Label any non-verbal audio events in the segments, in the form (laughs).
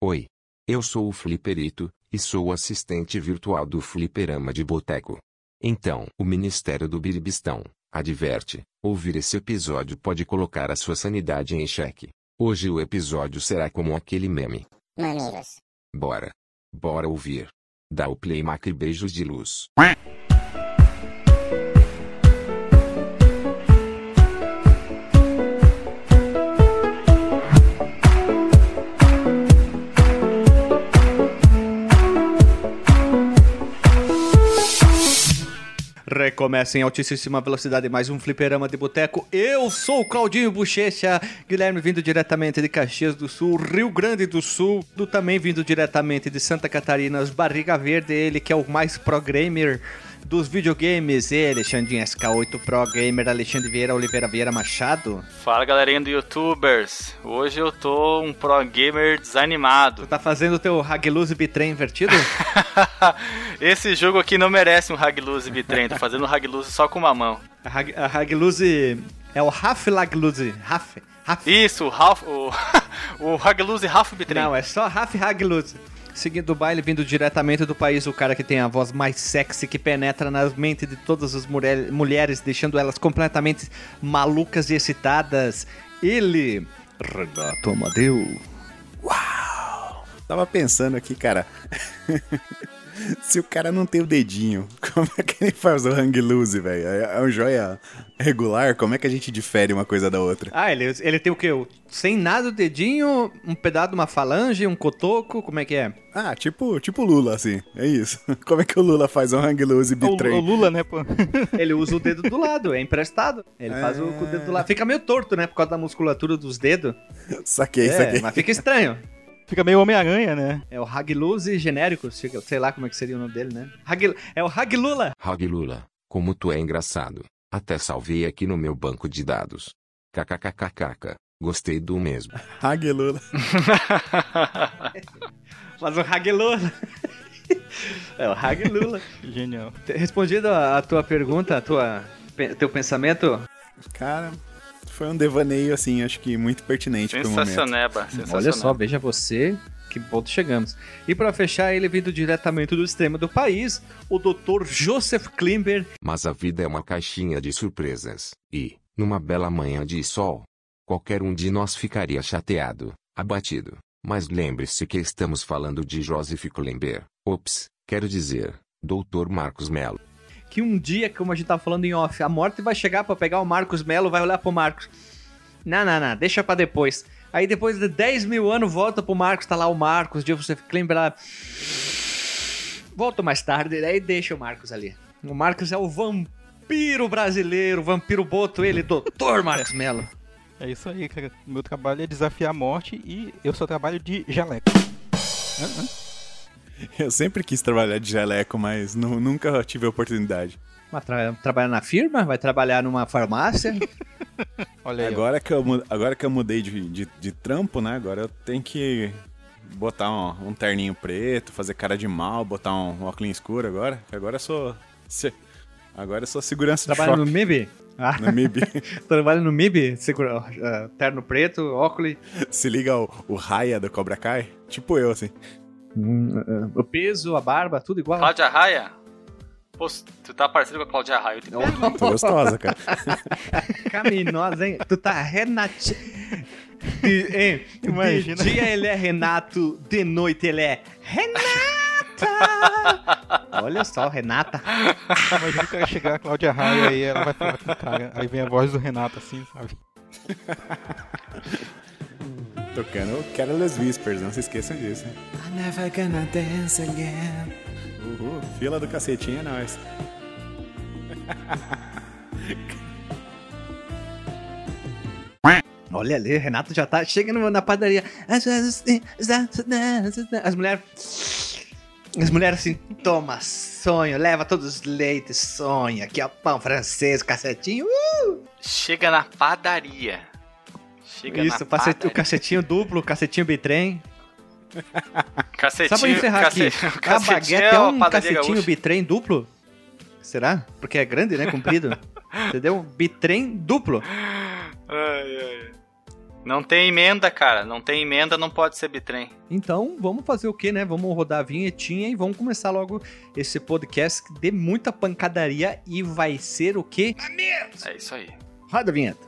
Oi. Eu sou o Fliperito, e sou o assistente virtual do Fliperama de Boteco. Então, o Ministério do Biribistão, adverte, ouvir esse episódio pode colocar a sua sanidade em xeque. Hoje o episódio será como aquele meme. Mamilos. Bora. Bora ouvir. Dá o play macre beijos de luz. Recomeça em altíssima velocidade mais um fliperama de boteco. Eu sou o Claudinho Bochecha, Guilherme vindo diretamente de Caxias do Sul, Rio Grande do Sul, do também vindo diretamente de Santa Catarina, os Barriga Verde, ele que é o mais pro gamer dos videogames, ele, Xandinho SK8 Pro Gamer, Alexandre Vieira Oliveira Vieira Machado. Fala galerinha do YouTubers, hoje eu tô um pro gamer desanimado. Tu tá fazendo o teu Hagluz Bitrem invertido? (laughs) Esse jogo aqui não merece um Hagluz Bitrem, tô fazendo um Hagluz só com uma mão. A, Hag, a Hagluz é o Half Lagluz, Half. Half. Isso, o Half, o, (laughs) o Hagluz Half Bitrem. Não, é só Half Hagluz. Seguindo o baile, vindo diretamente do país, o cara que tem a voz mais sexy, que penetra nas mentes de todas as mulher, mulheres, deixando elas completamente malucas e excitadas. Ele, Renato Amadeu. Uau! Tava pensando aqui, cara. (laughs) Se o cara não tem o dedinho, (laughs) como é que ele faz o hang loose, velho? É um joia regular? Como é que a gente difere uma coisa da outra? Ah, ele, ele tem o quê? Sem nada o dedinho, um pedaço de uma falange, um cotoco, como é que é? Ah, tipo, tipo Lula, assim. É isso. (laughs) Como é que o Lula faz um hang loose bitrem? O, o Lula, né, pô? (laughs) ele usa o dedo do lado, é emprestado. Ele é... faz o, o dedo do lado. Fica meio torto, né, por causa da musculatura dos dedos. Saquei, é, saquei. Mas fica estranho. Fica meio Homem-Aranha, né? É o Hagluse genérico, sei lá como é que seria o nome dele, né? Hag, é o Haglula. Haglula, como tu é engraçado. Até salvei aqui no meu banco de dados. KKKKK, gostei do mesmo. (laughs) Haglula. (laughs) Faz o Haglula. (laughs) É o Haglula. Genial. Respondido a, a tua pergunta, a tua, teu pensamento? Cara, foi um devaneio, assim, acho que muito pertinente pro momento. Sensacioneba, Olha só, veja você que ponto chegamos. E para fechar, ele vindo diretamente do extremo do país, o Dr. Joseph Klimber. Mas a vida é uma caixinha de surpresas, e, numa bela manhã de sol, qualquer um de nós ficaria chateado, abatido. Mas lembre-se que estamos falando de Joseph Klimber. Ops, quero dizer, Dr. Marcos Melo que um dia, como a gente tava falando em off, a morte vai chegar para pegar o Marcos Melo, vai olhar pro Marcos. Não, não, não, deixa para depois. Aí depois de 10 mil anos, volta pro Marcos, tá lá o Marcos, Joseph Klimber lá. Volta mais tarde, aí deixa o Marcos ali. O Marcos é o vampiro brasileiro, vampiro boto, ele, doutor Marcos Melo. É isso aí, cara. Meu trabalho é desafiar a morte e eu só trabalho de jaleco. Uh -uh. (laughs) Eu sempre quis trabalhar de jaleco, mas nunca tive a oportunidade. Mas tra trabalhar na firma? Vai trabalhar numa farmácia? (laughs) Olha aí, agora, que eu, agora que eu mudei de, de, de, trampo, né? Agora eu tenho que botar um, um, terninho preto, fazer cara de mal, botar um, um óculos escuro agora. Agora eu sou. Se, agora eu sou segurança Trabalha de choque. no MIB? Ah. No MIB. Trabalha no MIB? (laughs) Segura, uh, terno preto, óculos. Se liga o, o raia do Cobra Kai? Tipo eu, assim. O peso, a barba, tudo igual. Cláudia Raia? Pô, tu tá parecido com a Cláudia Raia. Tô (laughs) gostosa, cara. (laughs) Caminosa, hein? Tu tá Renate... De, hein? Imagina. De dia ele é Renato, de noite ele é Renata! Olha só, Renata. Imagina que vai chegar a Cláudia Raia e ela vai falar com o cara. Aí vem a voz do Renato assim, sabe? Tocando Careless Whispers, não se esqueçam disso. I'm never gonna dance again. Uhul, fila do cacetinho é nóis. Olha ali, Renato já tá chegando na padaria. As mulheres. As mulheres assim, toma, sonho, leva todos os leites, sonha, aqui ó, pão francês, cacetinho. Uh! Chega na padaria. Chega Isso, o cacetinho duplo, o cacetinho bitrem. Cacetinho, Só pra encerrar cace, aqui, a baguete é um cacetinho bitrem duplo? Será? Porque é grande, né? Comprido. (laughs) Entendeu? Bitrem duplo. Ai, ai. Não tem emenda, cara. Não tem emenda, não pode ser bitrem. Então, vamos fazer o quê, né? Vamos rodar a vinhetinha e vamos começar logo esse podcast dê muita pancadaria e vai ser o quê? É isso aí. Roda a vinheta.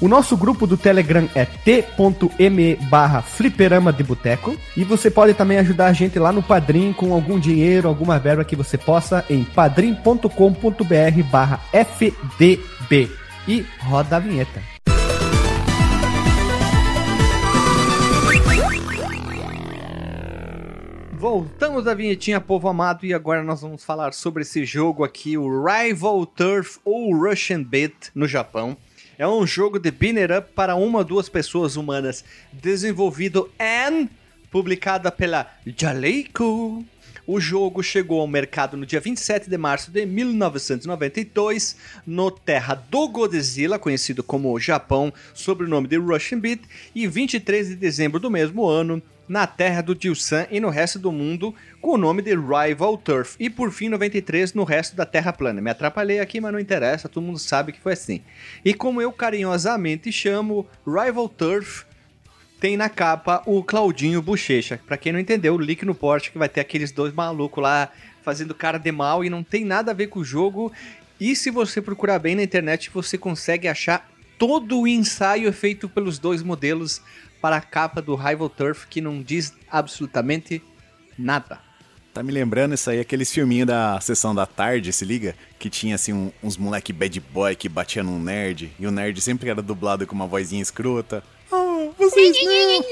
O nosso grupo do Telegram é t.me barra fliperama de boteco. E você pode também ajudar a gente lá no Padrim com algum dinheiro, alguma verba que você possa em padrim.com.br barra fdb. E roda a vinheta. Voltamos da vinhetinha, povo amado, e agora nós vamos falar sobre esse jogo aqui, o Rival Turf ou Russian Beat no Japão. É um jogo de binner up para uma ou duas pessoas humanas, desenvolvido e publicada pela Jaleco. O jogo chegou ao mercado no dia 27 de março de 1992, no terra do Godzilla, conhecido como Japão, sob o nome de Russian Beat, e 23 de dezembro do mesmo ano, na terra do Dilsan e no resto do mundo com o nome de Rival Turf. E por fim, 93 no resto da Terra plana. Me atrapalhei aqui, mas não interessa, todo mundo sabe que foi assim. E como eu carinhosamente chamo Rival Turf, tem na capa o Claudinho Bochecha. Pra quem não entendeu, o no porte que vai ter aqueles dois malucos lá fazendo cara de mal e não tem nada a ver com o jogo. E se você procurar bem na internet, você consegue achar todo o ensaio feito pelos dois modelos para a capa do Rival Turf que não diz absolutamente nada. Tá me lembrando isso aí, aqueles filminhos da sessão da tarde, se liga? Que tinha assim um, uns moleque bad boy que batia num nerd, e o nerd sempre era dublado com uma vozinha escrota. Vocês não!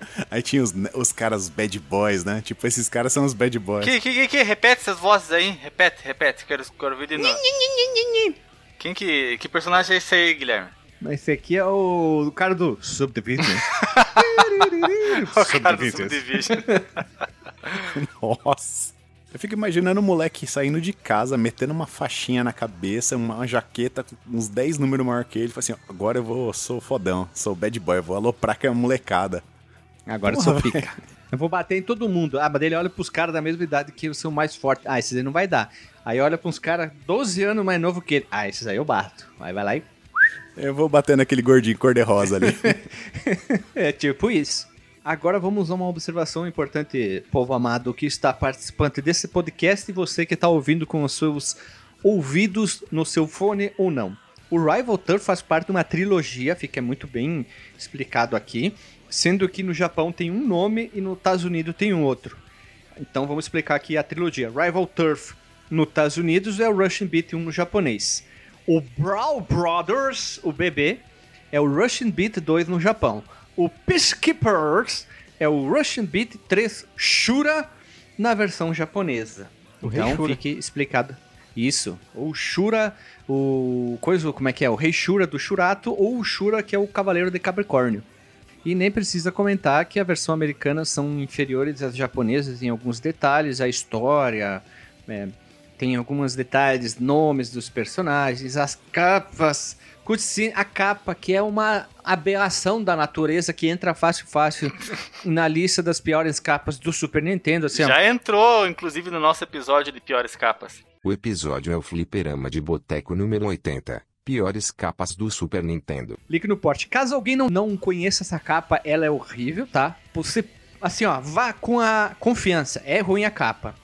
(laughs) Aí tinha os, os caras bad boys, né? Tipo, esses caras são os bad boys. Que, que, que, que? Repete essas vozes aí, repete, repete, quero, quero ouvir de novo. Quem que, que personagem é esse aí, Guilherme? Esse aqui é o, (laughs) (laughs) o cara do Subdivision. o cara do Subdivision. Nossa. Eu fico imaginando o moleque saindo de casa, metendo uma faixinha na cabeça, uma jaqueta com uns 10 números maior que ele. Fala assim: agora eu vou, sou fodão, sou bad boy, eu vou aloprar com a molecada. Agora eu sou pica. Eu vou bater em todo mundo. Ah, mas ele olha pros caras da mesma idade que são mais fortes. Ah, esses aí não vai dar. Aí olha pros caras 12 anos mais novo que ele. Ah, esses aí eu bato. Aí vai lá e eu vou bater naquele gordinho cor-de-rosa ali. (laughs) é tipo isso. Agora vamos a uma observação importante, povo amado, que está participante desse podcast e você que está ouvindo com os seus ouvidos no seu fone ou não. O Rival Turf faz parte de uma trilogia, fica muito bem explicado aqui, sendo que no Japão tem um nome e nos Estados Unidos tem um outro. Então vamos explicar aqui a trilogia. Rival Turf nos Estados Unidos é o Russian Beat 1 no japonês. O Brawl Brothers, o bebê, é o Russian Beat 2 no Japão. O Peacekeepers é o Russian Beat 3 Shura na versão japonesa. O então Shura. fique explicado. Isso. O Shura, o coisa, como é que é? O Rei Shura do Shurato ou o Shura que é o Cavaleiro de Capricórnio. E nem precisa comentar que a versão americana são inferiores às japonesas em alguns detalhes, a história, é, tem alguns detalhes, nomes dos personagens, as capas, cutscene, a capa que é uma aberração da natureza que entra fácil fácil na lista das piores capas do Super Nintendo. Assim, Já ó. entrou, inclusive, no nosso episódio de piores capas. O episódio é o Fliperama de Boteco número 80. Piores capas do Super Nintendo. Link no porte. Caso alguém não, não conheça essa capa, ela é horrível, tá? Você, assim, ó, vá com a confiança. É ruim a capa.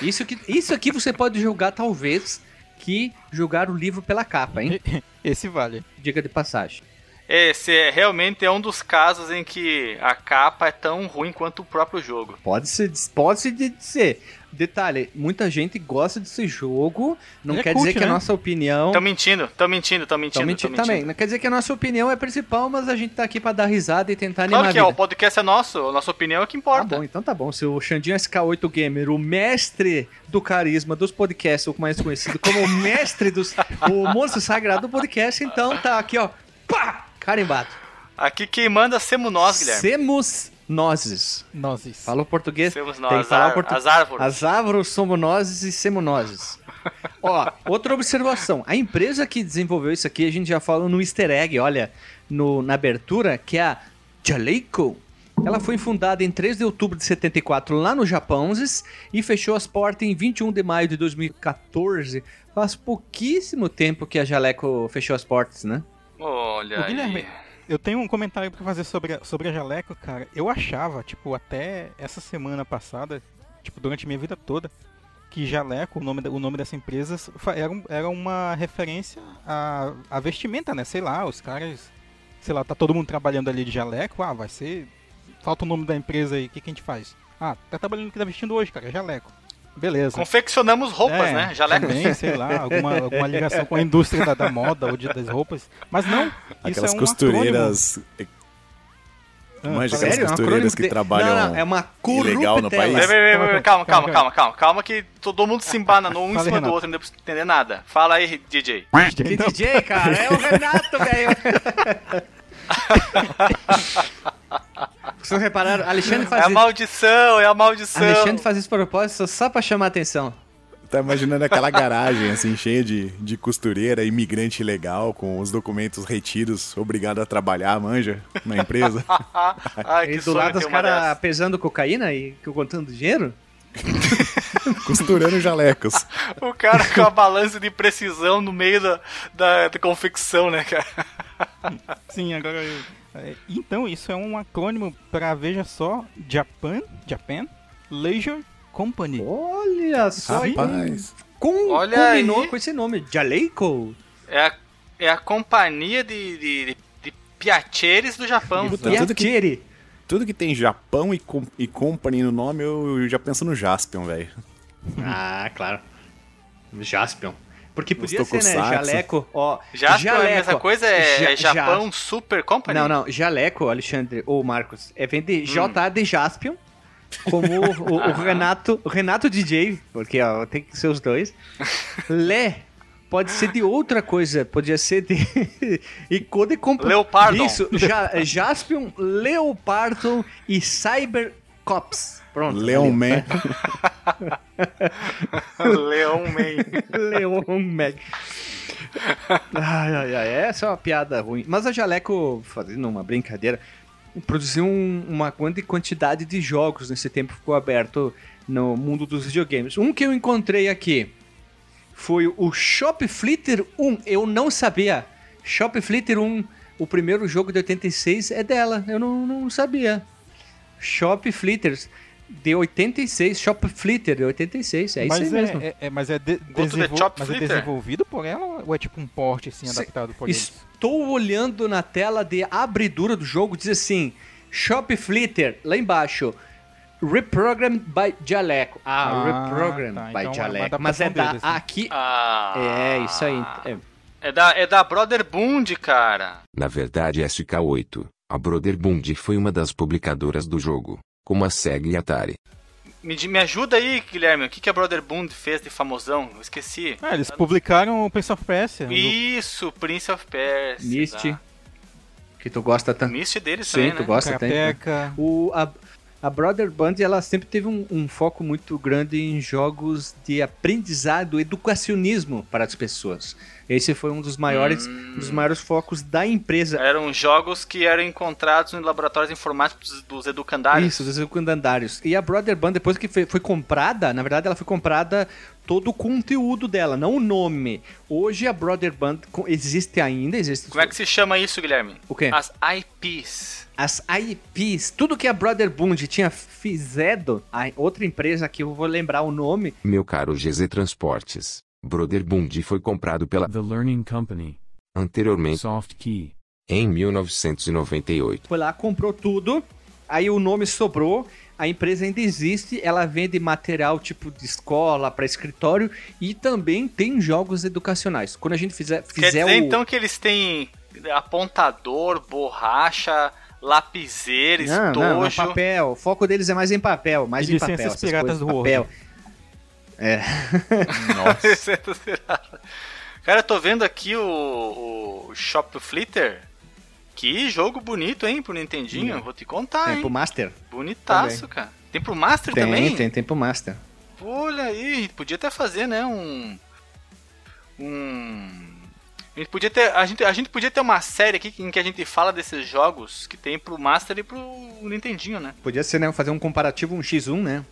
Isso, que, isso aqui você pode julgar, talvez, que julgar o livro pela capa, hein? (laughs) Esse vale. Diga de passagem. Esse é, realmente é um dos casos em que a capa é tão ruim quanto o próprio jogo. Pode ser, pode ser. Detalhe, muita gente gosta desse jogo, não Ele é quer é cult, dizer que né? a nossa opinião... Estão mentindo, estão mentindo, estão mentindo, tão mentindo, também. Não quer dizer que a nossa opinião é principal, mas a gente tá aqui para dar risada e tentar claro animar que é, o podcast é nosso, a nossa opinião é o que importa. Tá bom, então tá bom. Se o Xandinho SK8 Gamer, o mestre do carisma dos podcasts, ou mais conhecido como o mestre dos... o monstro sagrado do podcast, então tá aqui, ó, pá, carimbado. Aqui quem manda semos nós, Guilherme. Semos nozes. Nozes. Fala o português. Semos nós, tem que falar o portu... as árvores. As árvores somos nozes e semos nozes. (laughs) Ó, outra observação. A empresa que desenvolveu isso aqui, a gente já falou no easter egg, olha, no, na abertura, que é a Jaleco. Ela foi fundada em 3 de outubro de 74 lá no Japão e fechou as portas em 21 de maio de 2014. Faz pouquíssimo tempo que a Jaleco fechou as portas, né? Olha Ô, Guilherme, aí. Eu tenho um comentário pra fazer sobre a, sobre a Jaleco, cara. Eu achava, tipo, até essa semana passada, tipo, durante minha vida toda, que Jaleco, o nome, o nome dessa empresa, era, era uma referência à, vestimenta, né? Sei lá, os caras. Sei lá, tá todo mundo trabalhando ali de jaleco, ah, vai ser. Falta o nome da empresa aí, o que, que a gente faz? Ah, tá trabalhando que tá vestindo hoje, cara, jaleco. Beleza. Confeccionamos roupas, É, né? Jaleco. Também, sei lá, alguma, alguma ligação com a indústria da, da moda ou de- das roupas. Mas não, Aquelas isso é um costureiras. acrônimo. Manja aquelas Sério? É costureiras que de- trabalham Não, não, é uma ilegal no país. Calma, calma, Calma, calma, calma, que todo mundo se embana no um em cima do outro, não deu pra entender nada. Fala aí, DJ. Que DJ, cara? É o Renato, velho. (laughs) Vocês repararam? Alexandre É faz a isso. maldição, é a maldição. Alexandre faz isso propósito só pra chamar atenção. Tá imaginando aquela garagem, assim, cheia de, de costureira, imigrante ilegal, com os documentos retidos, obrigado a trabalhar, manja, na empresa. (laughs) Ai, E do lado os uma caras pesando cocaína e contando dinheiro? (laughs) Costurando jalecos. O cara com a balança de precisão no meio da, da, da confecção, né, cara? Sim, agora. eu- é, Então, isso é um acrônimo para, veja só, Japan, Japan Leisure Company. Olha só. Rapaz. Com, Olha combinou aí. com esse nome, Jaleco. É a, é a companhia de, de, de, de piacheres do Japão. Puta, tudo que-. Tudo que tem Japão e, com, e Company no nome, eu, eu já penso no Jaspion, velho. Ah, claro. Jaspion. Porque podia ser, né? Jaleco, ó. Já jaleco. é a mesma coisa? É, Ja- é Japão Ja- Super Company? Não, não. Jaleco, Alexandre ou Marcos, é vem Hum. de J de Jaspion. Como o, o (laughs) Renato, o Renato DJ, porque ó, tem que ser os dois. Lé pode ser de outra coisa, podia ser de (laughs) e Code Comp... Leopardon. Isso, ja, Jaspion, Leopardon e Cybercops. Pronto. Leon ali, Man. (laughs) Leão Man. (laughs) Leon Mag. Ai, ai, ai, essa é uma piada ruim. Mas a Jaleco, fazendo uma brincadeira, produziu um- uma grande quantidade de jogos nesse tempo que ficou aberto no mundo dos videogames. Um que eu encontrei aqui foi o Shop Flitter 1. Eu não sabia. Shop Flitter 1, o primeiro jogo de 86 é dela. Eu não, não sabia. Shop Flitters de 86, Shop Flitter de 86, é mas, isso aí mesmo. é, é- é- mas, é de- desenvol- Chop mas é desenvolvido por ela ou é tipo um porte assim, Sim, adaptado por eles? Estou olhando na tela de abridura do jogo, diz assim: Shop Flitter, lá embaixo. Reprogrammed by Jaleco. Ah, Ah, Reprogrammed tá, by então é Jaleco. Mas é da. deles, né? Aqui. Ah, É, isso aí. É. É da, é da Brother Bund, cara. Na verdade, SK8, a Broderbund foi uma das publicadoras do jogo, como a SEG e Atari. Me, me ajuda aí, Guilherme. O que, que a Brother Bund fez de famosão? Eu esqueci. Ah, eles publicaram o Prince of Persia. Isso, Prince of Persia. Exato. Que tu gosta tanto. Mist deles Sim, também, tu né? gosta tanto. né? O, a, a Brother Band ela sempre teve um, um foco muito grande em jogos de aprendizado, educacionismo para as pessoas. Esse foi um dos maiores, Hum. dos maiores focos da empresa. Eram jogos que eram encontrados em laboratórios informáticos dos, educandários. Isso, dos secundários. E a Brother Band, depois que foi, foi comprada, na verdade ela foi comprada todo o conteúdo dela, não o nome. Hoje a Brother Band existe ainda, existe. Como é que se chama isso, Guilherme? O quê? As IPs. As IPs, tudo que a Brother Bund tinha fizedo, a outra empresa que eu vou lembrar o nome, Meu caro GZ Transportes, Broderbund foi comprado pela The Learning Company. anteriormente Soft Key. em 1998. foi lá, comprou tudo, aí o nome sobrou, a empresa ainda existe, ela vende material tipo de escola para escritório e também tem jogos educacionais. Quando a gente fizer, Quer fizer dizer, o... então, que eles têm apontador, borracha, lapiseira, Não, não, não, estojo. papel. O foco deles é mais em papel, mais E em licenças papel. essas piratas coisas, do papel. É. (laughs) Cara, eu tô vendo aqui o, o Shop Flitter. Que jogo bonito, hein, pro Nintendinho. Vou te contar, Tem hein. pro Master? Bonitaço, cara. Tem pro Master Tem, também? tem, tem pro Master. Olha aí, podia até fazer, né, um... um a gente podia ter, a gente, a gente podia ter uma série aqui em que a gente fala desses jogos que tem pro Master e pro Nintendinho, né? Podia ser, né, fazer um comparativo, um X1, né?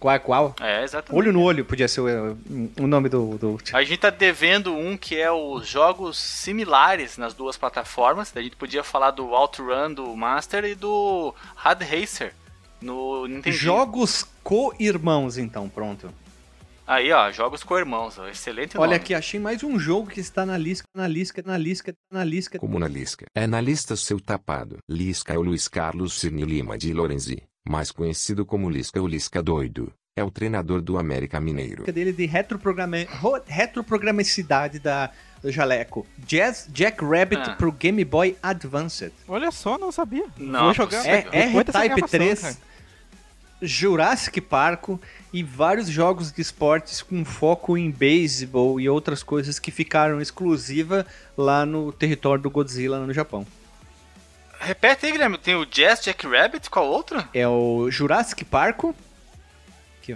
Qual é qual? É, exatamente. Olho no olho podia ser o, o nome do, do... A gente tá devendo um que é os jogos similares nas duas plataformas. A gente podia falar do Outrun do Master e do Rad Racer no Nintendo. Jogos co-irmãos, então, pronto. Aí, ó, jogos com irmãos, ó, excelente Olha nome. aqui, achei mais um jogo que está na lista, na lista, na lista, na lista. Como na lista. É na lista seu tapado. Lisca é o Luiz Carlos Cirne Lima de Lorenzi, mais conhecido como Lisca o Lisca doido. É o treinador do América Mineiro. dele de retroprograma... ro- retroprogramicidade da, do Jaleco. Jazz Jack Rabbit Ah. pro Game Boy Advanced. Olha só, não sabia. Não, Vou jogar. É, é R-Type gravação, 3, cara. Jurassic Park e vários jogos de esportes com foco em beisebol e outras coisas que ficaram exclusiva lá no território do Godzilla no Japão. Repete aí, Guilherme, tem o Jazz Jack Rabbit, qual outro? É o Jurassic Park.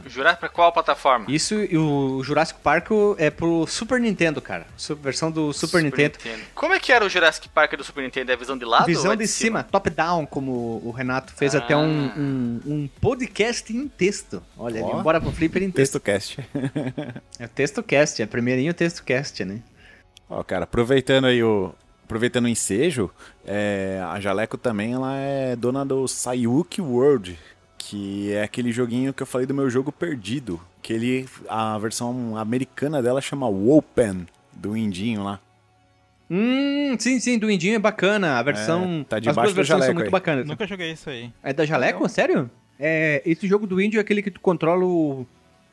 Jurar pra qual plataforma? Isso e o Jurassic Park é pro Super Nintendo, cara. Versão do Super, Nintendo. Como é que era o Jurassic Park do Super Nintendo? É a visão de lado Visão ou é de cima, top-down, como o Renato fez Ah. até um, um, um podcast em texto. Olha, Ó. ele bora pro Flipper em texto. Texto cast. É o texto cast, é primeirinho texto cast, né? Ó, cara, aproveitando aí o. Aproveitando o ensejo, é, a Jaleco também ela é dona do Sayuki World, que é aquele joguinho que eu falei do meu jogo perdido. Que ele. A versão americana dela chama Wopen, do Indinho lá. Hum, sim, sim, do Indinho é bacana. A versão. É, tá as duas do versões são muito aí. bacanas. Nunca joguei isso aí. É da Jaleco? Sério? É, esse jogo do Índio é aquele que tu controla o,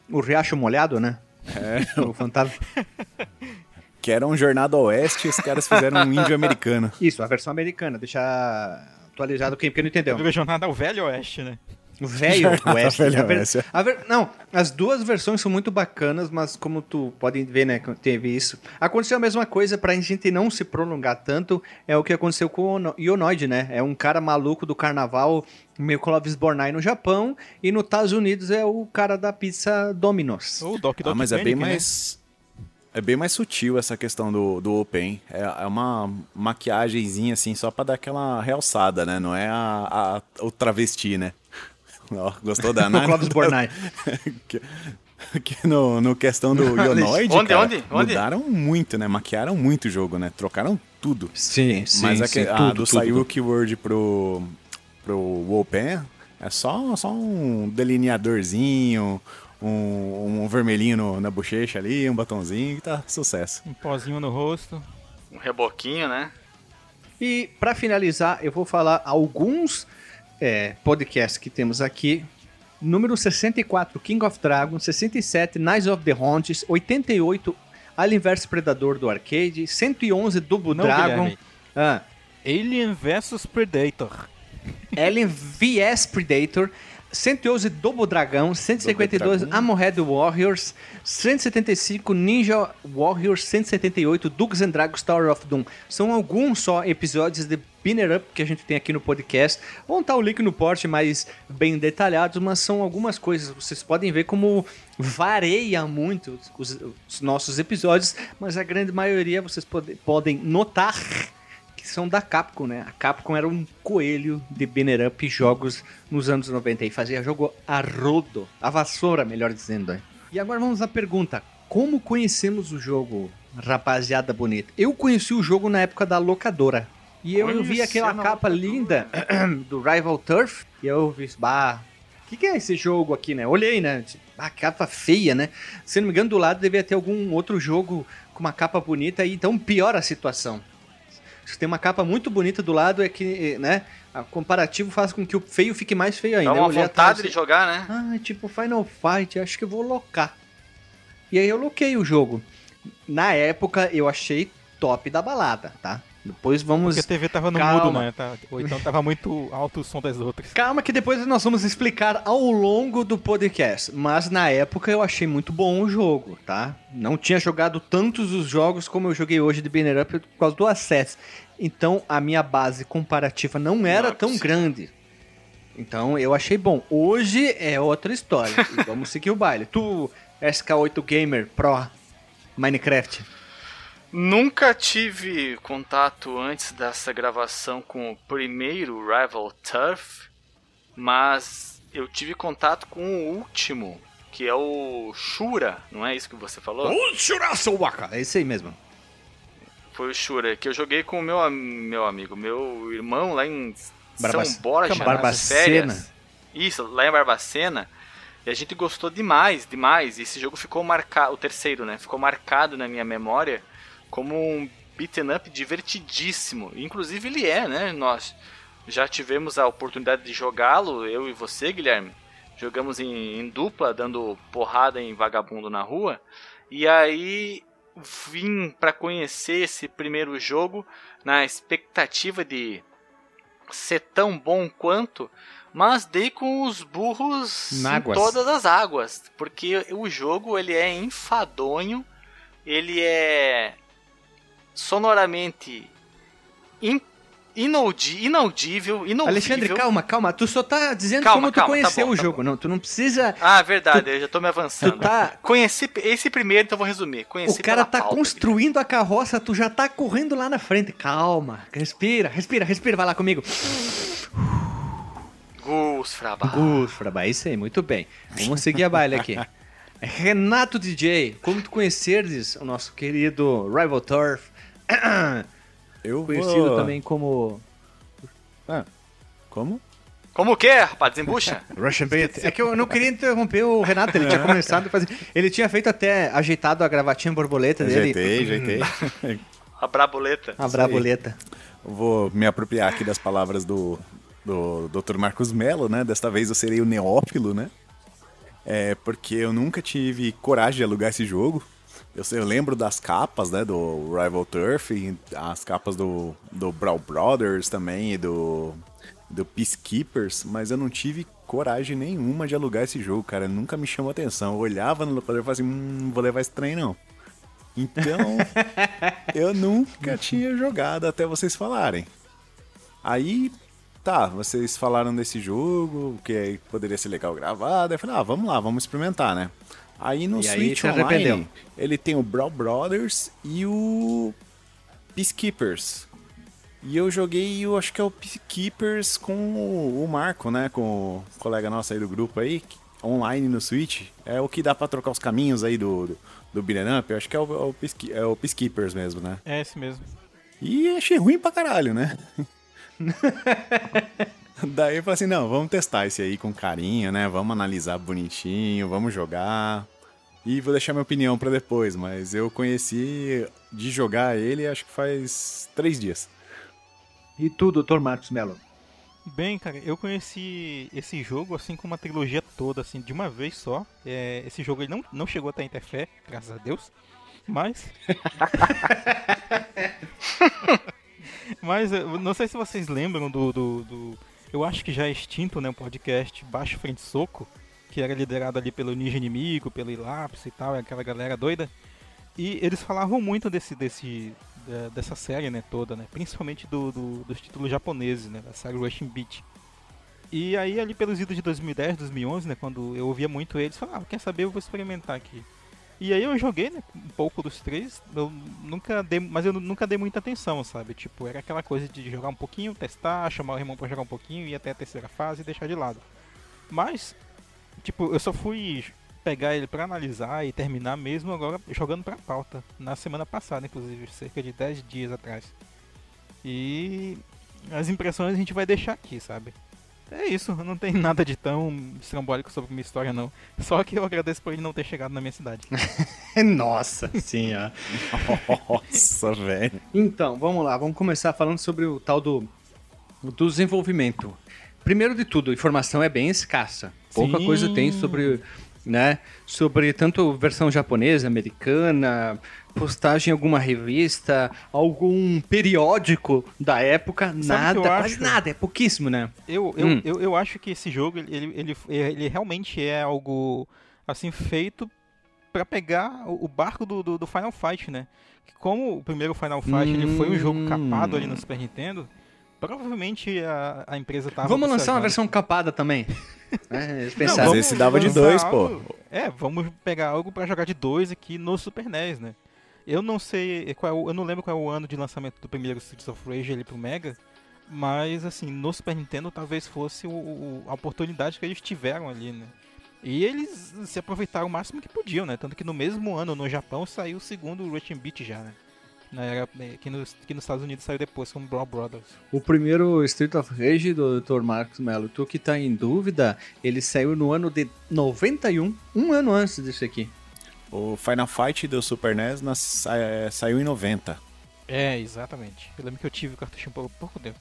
o riacho molhado, né? É. O fantasma. (laughs) Que era um Jornada Oeste e os caras fizeram um índio americano. (laughs) Isso, a versão americana. Deixar atualizado quem porque não entendeu. Virou jornada ao Velho Oeste, né? O velho Oeste. Velho A ver- Oeste. a ver- Não, as duas versões são muito bacanas, mas como tu pode ver, né, que teve isso. Aconteceu a mesma coisa pra gente não se prolongar tanto, é o que aconteceu com o Ono- Ionoid, né? É um cara maluco do carnaval, meio Clovis Bornai no Japão, e nos Estados Unidos é o cara da pizza Domino's. Ou Doc Doc Ah, mas é bem Panic, né? É bem mais sutil essa questão do, do Open. É, é uma maquiagemzinha assim, só pra dar aquela realçada, né? Não é a, a- o travesti, né? (laughs) Ó, gostou da (laughs) O análise? Clovis Bornai. (laughs) que, que no, no questão do Ionoid, Onde, cara, onde, onde? mudaram muito, né? Maquiaram muito o jogo, né? Trocaram tudo. Sim, sim, Mas a, sim, a tudo, do tudo. Sayuki World pro, pro Open é só, só um delineadorzinho, um, um vermelhinho no- na bochecha ali, um batonzinho e tá sucesso. Um pozinho no rosto. Um reboquinho, né? E pra finalizar, eu vou falar alguns é, podcasts que temos aqui. Número 64, King of Dragons. 67, Knights of the Haunts. 88, Alien vs Predador do arcade. 111, Double Não, Dragon. Ah, Alien vs Predator. Alien vs Predator. 111 Double Dragão, 152 Dragão. Amohead Warriors, 175 Ninja Warriors, 178 Dukes and Dragons Tower of Doom. São alguns só episódios de Binner Up que a gente tem aqui no podcast. Vão estar o link no porte mais bem detalhados, mas são algumas coisas. Vocês podem ver como varia muito os, os nossos episódios, mas a grande maioria vocês pode- podem notar que são da Capcom, né? A Capcom era um coelho de banner up jogos nos anos 90 e fazia jogo a rodo, a vassoura, melhor dizendo. E agora vamos à pergunta: como conhecemos o jogo, rapaziada bonita? Eu conheci o jogo na época da locadora. E eu vi aquela capa locadora. linda (clears throat) do Rival Turf e eu vi, bah, o que, que é esse jogo aqui, né? Olhei, né? Ah, capa feia, né? Se não me engano, do lado devia ter algum outro jogo com uma capa bonita e então piora a situação. Se tem uma capa muito bonita do lado, é que, né? O comparativo faz com que o feio fique mais feio ainda. Dá uma vontade atrás, de jogar, né? Ah, tipo Final Fight, acho que eu vou locar. E aí eu loquei o jogo. Na época eu achei top da balada, tá? Depois vamos. Porque a TV tava no Calma. mudo, né? Tá- Ou então tava muito alto o som das outras. Calma que depois nós vamos explicar ao longo do podcast. Mas na época eu achei muito bom o jogo, tá? Não tinha jogado tantos os jogos como eu joguei hoje de Banner Up por causa do acesso. Então a minha base comparativa não era é tão grande. Então eu achei bom. Hoje é outra história. (laughs) Vamos seguir o baile. Tu, SK8 Gamer Pro, Minecraft? Nunca tive contato antes dessa gravação com o primeiro Rival Turf, mas eu tive contato com o último, que é o Shura, não é isso que você falou? O Shura Sowaka, é isso aí mesmo. Foi o Shura, que eu joguei com o meu, meu amigo, meu irmão lá em Barba... São Borja, Barbacena. Isso, lá em Barbacena. E a gente gostou demais, demais. E esse jogo ficou marcado, o terceiro, né? Ficou marcado na minha memória como um beaten up divertidíssimo. Inclusive ele é, né? Nós já tivemos a oportunidade de jogá-lo, eu e você, Guilherme. Jogamos em, em dupla, dando porrada em vagabundo na rua. E aí vim para conhecer esse primeiro jogo na expectativa de ser tão bom quanto, mas dei com os burros Náguas. em todas as águas, porque o jogo ele é enfadonho, ele é sonoramente in, inaudi, inaudível, inaudível. Alexandre, calma, calma. Tu só tá dizendo Calma, como tu calma, tá conheceu bom, o tá jogo. Não, tu não precisa. Ah, verdade, eu já tô me avançando. Tu tá. Conheci esse primeiro, então vou resumir. Conheci O cara tá pauta, construindo a carroça, tu já tá correndo lá na frente. Calma, respira, respira, respira, vai lá comigo. Gus Fraba. Gus, isso aí, muito bem. Vamos seguir a baile aqui. (laughs) Renato DJ, como tu conheceres o nosso querido Rival Turf, (coughs) Eu conhecido vou... também como Ah, como? Como o que, rapaz? Desembucha? (laughs) Russian Beat. É que eu não queria interromper o Renato, ele tinha (laughs) começado a fazer. Ele tinha feito até ajeitado a gravatinha borboleta dele. Ajeitei, ajeitei. A braboleta. A braboleta. Vou me apropriar aqui das palavras do, do Dr. Marcos Mello, né? Desta vez eu serei o neófilo, né? É, porque eu nunca tive coragem de alugar esse jogo. Eu, eu lembro das capas, né, do Rival Turf, as capas do, do Brawl Brothers também, e do, do Peacekeepers, mas eu não tive coragem nenhuma de alugar esse jogo, cara. Nunca me chamou atenção. Eu olhava no locador e falava assim, hum, não vou levar esse trem, não. Então, eu nunca tinha jogado até vocês falarem. Aí, tá, vocês falaram desse jogo, que poderia ser legal gravado. Eu falei, ah, vamos lá, vamos experimentar, né? Aí no E aí, Switch arrependeu? Online, ele tem o Brawl Brothers e o Peacekeepers. E eu joguei, eu acho que é o Peacekeepers com o Marco, né? Com o colega nosso aí do grupo aí, online no Switch. É o que dá pra trocar os caminhos aí do, do, do Beat'em Up. Eu acho que é o, é o, Peacekeep- é o Peacekeepers mesmo, né? É esse mesmo. E achei ruim pra caralho, né? (laughs) Daí eu falei assim, não, vamos testar esse aí com carinho, né? Vamos analisar bonitinho, vamos jogar. E vou deixar minha opinião pra depois, mas eu conheci de jogar ele acho que faz três dias. E tu, Dr. Marcos Mello? Bem, cara, eu conheci esse jogo assim como a trilogia toda, assim, de uma vez só. É, esse jogo ele não, não chegou até a Interfé, graças a Deus. Mas. (laughs) Mas não sei se vocês lembram do, do, do- Eu acho que já é extinto, né? O podcast Baixo Frente Soco, que era liderado ali pelo Ninja Inimigo, pelo Ilapse e tal, aquela galera doida. E eles falavam muito desse, desse, da- dessa série, né, toda, né? Principalmente do, do- dos títulos japoneses, né? Da série Rushing Beat. E aí ali pelos idos de 2010, 2011, né? Quando eu ouvia muito eles, falava, ah, quer saber, eu vou experimentar aqui. E aí eu joguei, né, um pouco dos três, eu nunca dei, mas eu nunca dei muita atenção, sabe? Tipo, era aquela coisa de jogar um pouquinho, testar, chamar o irmão pra jogar um pouquinho, ir até a terceira fase e deixar de lado. Mas, tipo, eu só fui pegar ele pra analisar e terminar mesmo agora jogando pra pauta, na semana passada, inclusive, cerca de 10 dias atrás. E as impressões a gente vai deixar aqui, sabe? É isso, não tem (laughs) nada de tão estrambólico sobre minha história, não. Só que eu agradeço por ele não ter chegado na minha cidade. (laughs) Nossa senhora. Nossa, (laughs) velho. Então, vamos lá, vamos começar falando sobre o tal do, do desenvolvimento. Primeiro de tudo, a informação é bem escassa. Pouca Sim. coisa tem sobre, né, sobre tanto versão japonesa, americana, postagem em alguma revista, algum periódico da época, que nada, quase acho? nada, é pouquíssimo, né? Eu, eu, Hum. eu, eu acho que esse jogo, ele, ele, ele, realmente é algo, assim, feito pra pegar o barco do, do, do Final Fight, né? Como o primeiro Final Fight ele foi um jogo Hum. capado ali no Super Nintendo, provavelmente a, a empresa tava Vamos lançar uma versão capada também. é, (laughs) eles Não, pensaram. Mas esse dava de dois, pô. algo- É, vamos pegar algo para jogar de dois aqui no Super NES, né? Eu não sei qual, eu não lembro qual é o ano de lançamento do primeiro Streets of Rage ali pro Mega, mas assim, no Super Nintendo talvez fosse o, o, a oportunidade que eles tiveram ali, né? E eles se aproveitaram o máximo que podiam, né? Tanto que no mesmo ano no Japão saiu o segundo Rushing Beat já, né? Na era, aqui, nos, aqui nos Estados Unidos saiu depois com Brawl Brothers. O primeiro Street of Rage do Dr. Marcos Mello, tu que tá em dúvida, ele saiu no ano de 91, um ano antes desse aqui. O Final Fight do Super NES na, é, saiu em 90. É, exatamente. Eu lembro que eu tive o cartucho por pouco tempo.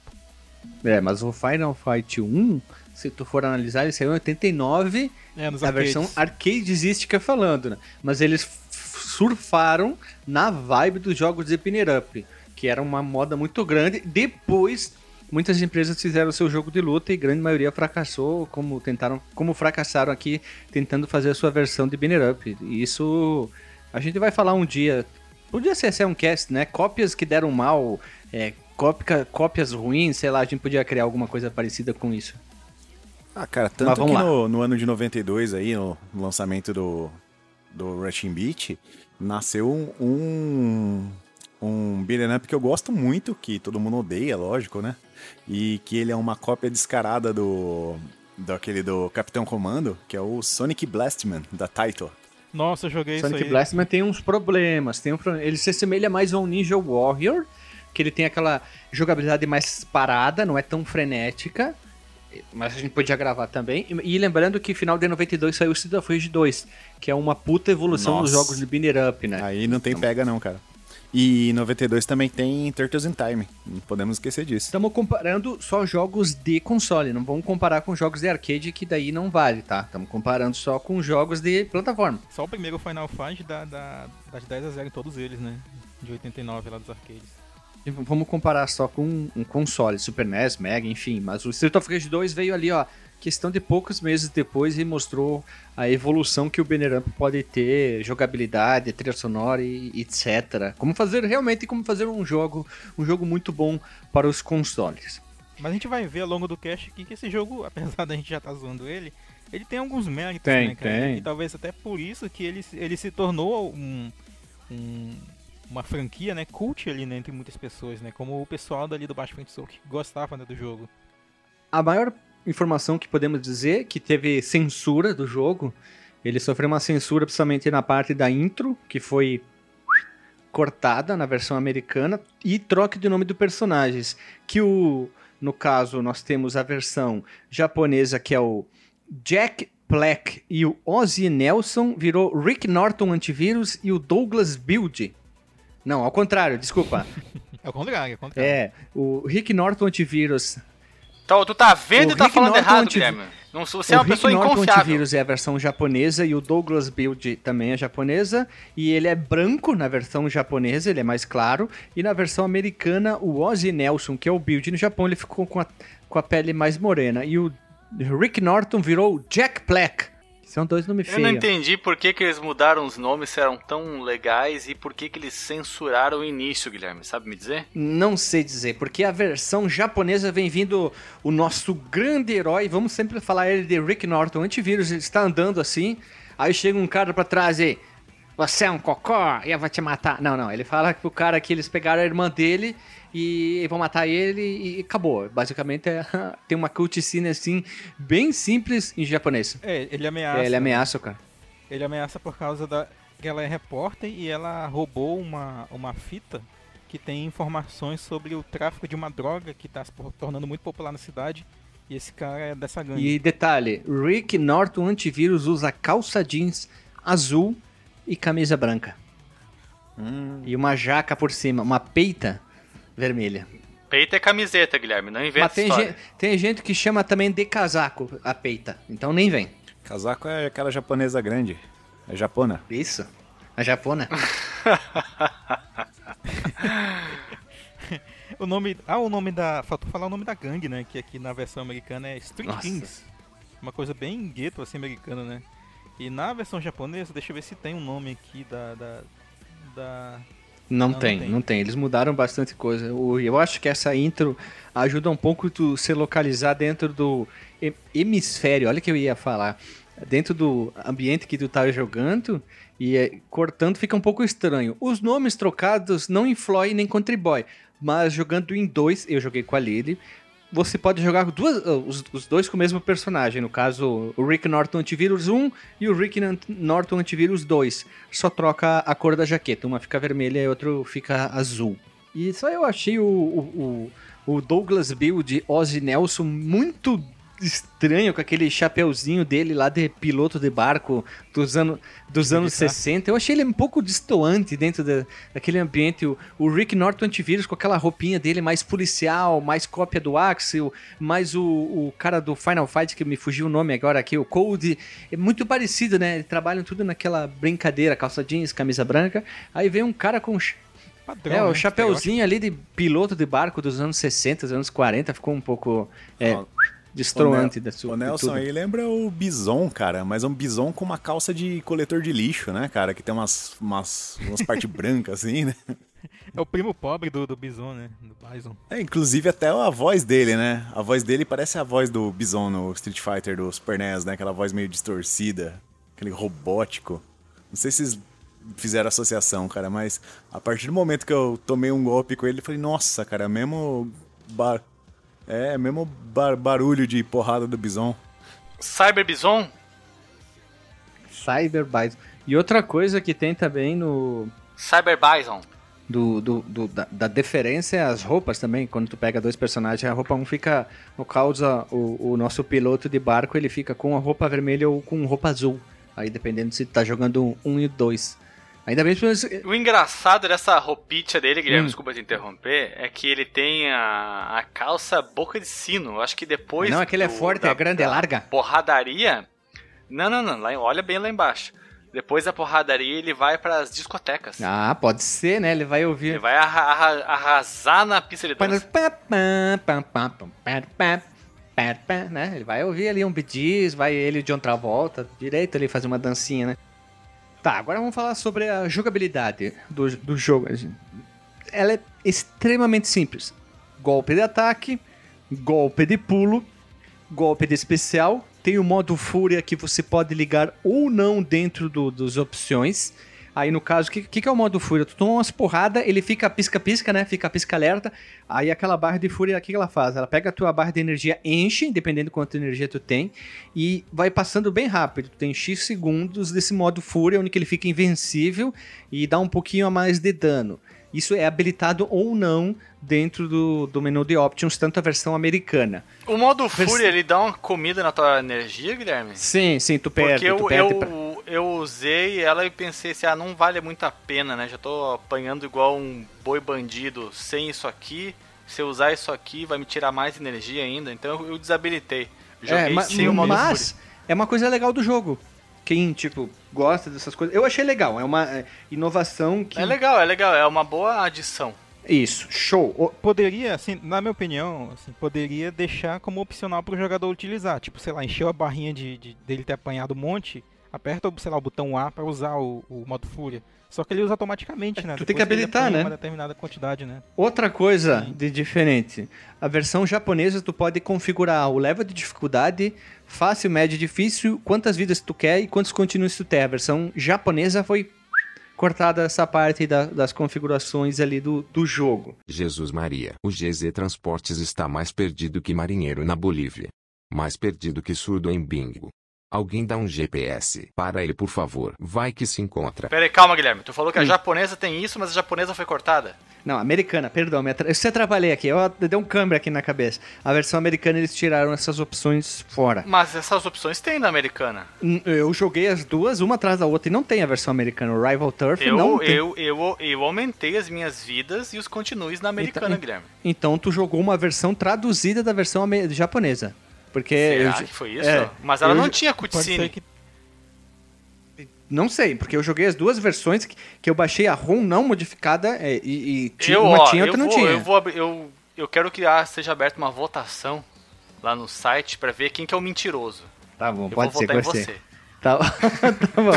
É, mas o Final Fight 1, se tu for analisar, ele saiu em 89, é, a arcades. versão arcadesística falando, né? Mas eles surfaram na vibe dos jogos de Pinner Up, que era uma moda muito grande. Depois, muitas empresas fizeram seu jogo de luta e grande maioria fracassou, como tentaram, como fracassaram aqui tentando fazer a sua versão de Pinner Up. E isso a gente vai falar um dia. Podia ser, ser um cast, né? Cópias que deram mal, é, cópia, cópias ruins, sei lá, a gente podia criar alguma coisa parecida com isso. Ah, cara, tanto que no, no, ano de 92 aí, no, lançamento do, do Rushing Beat, nasceu um, um beat'em up que eu gosto muito, que todo mundo odeia, lógico, né? E que ele é uma cópia descarada do daquele do Capitão Comando, que é o Sonic Blastman, da Taito. Nossa, eu joguei Sonic isso aí. Blastman tem uns problemas, tem um, ele se assemelha mais a um Ninja Warrior, que ele tem aquela jogabilidade mais parada, não é tão frenética, mas a gente podia gravar também. E, lembrando que final de 92 saiu o Street of Rage 2, que é uma puta evolução Nossa. dos jogos de Binner Up, né? Aí não tem pega não, cara. E 92 também tem Turtles in Time, não podemos esquecer disso. Estamos comparando só jogos de console, não vamos comparar com jogos de arcade, que daí não vale, tá? Estamos comparando só com jogos de plataforma. Só o primeiro Final Fight dá, dá, dá de 10 a 0 em todos eles, né? De 89 lá dos arcades. Vamos comparar só com um console, Super NES, Mega, enfim. Mas o Street of Rage 2 veio ali, ó, questão de poucos meses depois e mostrou a evolução que o Banner Up pode ter, jogabilidade, trilha sonora e etc. Como fazer realmente como fazer um jogo, um jogo muito bom para os consoles. Mas a gente vai ver ao longo do cast aqui que esse jogo, (laughs) apesar da gente já estar tá zoando ele, ele tem alguns méritos, tem, né, cara? Tem. E talvez até por isso que ele, ele se tornou um, um uma franquia, né, cult ali né, entre muitas pessoas, né, como o pessoal dali do Baixo Frente Soul que gostava né, do jogo. A maior informação que podemos dizer que teve censura do jogo, ele sofreu uma censura principalmente na parte da intro, que foi cortada na versão americana e troca de nome do personagens, que o no caso nós temos a versão japonesa que é o Jack Black e o Ozzy Nelson virou Rick Norton Antivírus e o Douglas Build não, ao contrário, desculpa. (laughs) é o contrário, é o contrário. É, o Rick Norton Antivírus. Então, tu tá vendo o e tá Rick falando Norton errado, antiv... Guilherme. Não, você é uma Rick pessoa Norton inconfiável. Antivírus é a versão japonesa e o Douglas Build também é japonesa. E ele é branco na versão japonesa, ele é mais claro. E na versão americana, o Ozzy Nelson, que é o Build no Japão, ele ficou com a, com a pele mais morena. E o Rick Norton virou Jack Black. São dois nomes feios. Eu não entendi por que, que eles mudaram os nomes, se eram tão legais, e por que, que eles censuraram o início, Guilherme. Sabe me dizer? Não sei dizer, porque a versão japonesa vem vindo o nosso grande herói, vamos sempre falar ele de Rick Norton, antivírus, ele está andando assim, aí chega um cara para trás e você é um cocó e eu vou te matar. Não, não, ele fala que o cara que eles pegaram a irmã dele e vão matar ele e acabou. Basicamente é, (laughs) tem uma cutscene assim, bem simples em japonês. É, ele ameaça. É, ele ameaça, cara. Ele ameaça por causa da. que ela é repórter e ela roubou uma, uma fita que tem informações sobre o tráfico de uma droga que está se tornando muito popular na cidade. E esse cara é dessa gangue. E detalhe: Rick Norton Antivírus usa calça jeans azul e camisa branca. Hum. E uma jaca por cima, uma peita vermelha. Peita é camiseta, Guilherme, não inventa Mas tem gente, tem gente que chama também de casaco a peita, então nem vem. Casaco é aquela japonesa grande, é japona. Isso, a japona. (laughs) o nome, ah, o nome da, faltou falar o nome da gangue, né, que aqui na versão americana é Street Nossa. Kings. Uma coisa bem gueto assim americana, né? E na versão japonesa, deixa eu ver se tem um nome aqui da, da, da não, não, tem, não, tem, não tem. Eles mudaram bastante coisa. Eu acho que essa intro ajuda um pouco tu se localizar dentro do hemisfério. Olha que eu ia falar. dentro do ambiente que tu tá jogando e é, cortando fica um pouco estranho. Os nomes trocados não influem nem contribuem, mas jogando em dois, eu joguei com a Lily, você pode jogar duas, os, os, dois com o mesmo personagem. No caso, o Rick Norton Antivírus 1 e o Rick Norton Antivírus 2. Só troca a cor da jaqueta. Uma fica vermelha e a outra fica azul. E só eu achei o, o, o Douglas Bill de Ozzy Nelson muito estranho com aquele chapeuzinho dele lá de piloto de barco dos, ano, dos anos 60. Eu achei ele um pouco distoante dentro da, daquele ambiente. O, o, Rick Norton Antivírus com aquela roupinha dele mais policial, mais cópia do Axel, mais o, o cara do Final Fight, que me fugiu o nome agora aqui, o Cold. É muito parecido, né? Eles trabalham tudo naquela brincadeira, calça jeans, camisa branca. Aí vem um cara com Padrão, é, o né? chapeuzinho ali de piloto de barco dos anos 60, dos anos 40, ficou um pouco. É, Destroante da sua. O Nelson aí lembra o Bison, cara, mas é um Bison com uma calça de coletor de lixo, né, cara? Que tem umas, umas, umas partes (laughs) brancas assim, né? É o primo pobre do, do Bison, né? Do Bison. É, inclusive até a voz dele, né? A voz dele parece a voz do Bison no Street Fighter do Super NES, né? Aquela voz meio distorcida, aquele robótico. Não sei se vocês fizeram associação, cara, mas a partir do momento que eu tomei um golpe com ele, eu falei, nossa, cara, mesmo bar é, mesmo bar barulho de porrada do Bison. Cyber Bison? Cyber Bison. E outra coisa que tem também no. Cyber Bison. Do, do, do da, da, diferença é as roupas também. Quando tu pega dois personagens, a roupa um fica. No causa, o, o nosso piloto de barco ele fica com a roupa vermelha ou com roupa azul. Aí dependendo se tu tá jogando um e dois. Ainda bem que... O engraçado dessa roupinha dele, Guilherme, hum. desculpa te interromper, é que ele tem a, a calça boca de sino. Eu acho que depois. Não, aquele é forte, é grande, é larga. Porradaria. Não, não, não. Lá, olha bem lá embaixo. Depois da porradaria, ele vai para as discotecas. Ah, pode ser, né? Ele vai ouvir. Ele vai arra arrasar na pista de dança. né? Ele vai ouvir ali um Bee vai ele de outra volta, direito ali fazer uma dancinha, né? Tá, agora vamos falar sobre a jogabilidade do, do jogo. Ela é extremamente simples. Golpe de ataque, golpe de pulo, golpe de especial. Tem o modo fúria que você pode ligar ou não dentro do, das opções. Aí no caso, o que, que, que, é o modo fúria? Tu toma umas porradas, ele fica pisca-pisca, né? Fica pisca-alerta. Aí aquela barra de fúria, o que, que ela faz? Ela pega a tua barra de energia, enche, dependendo de quanta energia tu tem, e vai passando bem rápido. Tu tem X segundos desse modo fúria, onde ele fica invencível e dá um pouquinho a mais de dano. Isso é habilitado ou não dentro do, do menu de options, tanto a versão americana. O modo Fúria, ele dá uma comida na tua energia, Guilherme? Sim, sim, tu perde. Porque tu eu, perde eu, pra eu usei ela e pensei assim, ah, não vale muito a pena, né? Já tô apanhando igual um boi bandido sem isso aqui. Se eu usar isso aqui, vai me tirar mais energia ainda. Então eu desabilitei. Joguei é, mas, sem o modo Mas é uma coisa legal do jogo. Quem, tipo, gosta dessas coisas. Eu achei legal. É uma é, inovação que. É legal, é legal. É uma boa adição. Isso, show. Poderia, assim, na minha opinião, assim, poderia deixar como opcional para o jogador utilizar. Tipo, sei lá, encheu a barrinha de, de, dele ter apanhado um monte aperta, sei lá, o botão A para usar o, o, modo fúria. Só que ele usa automaticamente, né? Tu Depois tem que habilitar, né? Uma determinada quantidade, né? Outra coisa Sim. de diferente. A versão japonesa tu pode configurar o level de dificuldade, fácil, médio, difícil, quantas vidas tu quer e quantos continuos tu tem. A versão japonesa foi cortada essa parte da, das configurações ali do, do jogo. Jesus Maria. O GZ Transportes está mais perdido que marinheiro na Bolívia. Mais perdido que surdo em bingo. Alguém dá um GPS para ele, por favor. Vai que se encontra. Peraí, calma, Guilherme. Tu falou que a hum. japonesa tem isso, mas a japonesa foi cortada? Não, americana, perdão. Me atra... Eu atrapalhei aqui. Eu dei um câmbio aqui na cabeça. A versão americana eles tiraram essas opções fora. Mas essas opções tem na americana. Eu joguei as duas, uma atrás da outra, e não tem a versão americana. O Rival Turf eu, não tem. Eu, eu, eu aumentei as minhas vidas e os continues na americana, então, Guilherme. Então tu jogou uma versão traduzida da versão japonesa. Porque Será eu, que foi isso? É, Mas ela não tinha cutscene. Que... Não sei, porque eu joguei as duas versões que, que eu baixei a ROM não modificada é, e, e tinha, eu, uma ó, tinha, outra não vou, tinha. Eu, vou, eu, eu quero que ah, seja aberta uma votação lá no site para ver quem que é o mentiroso. Tá bom, eu pode ser, pode ser. Tá, tá bom.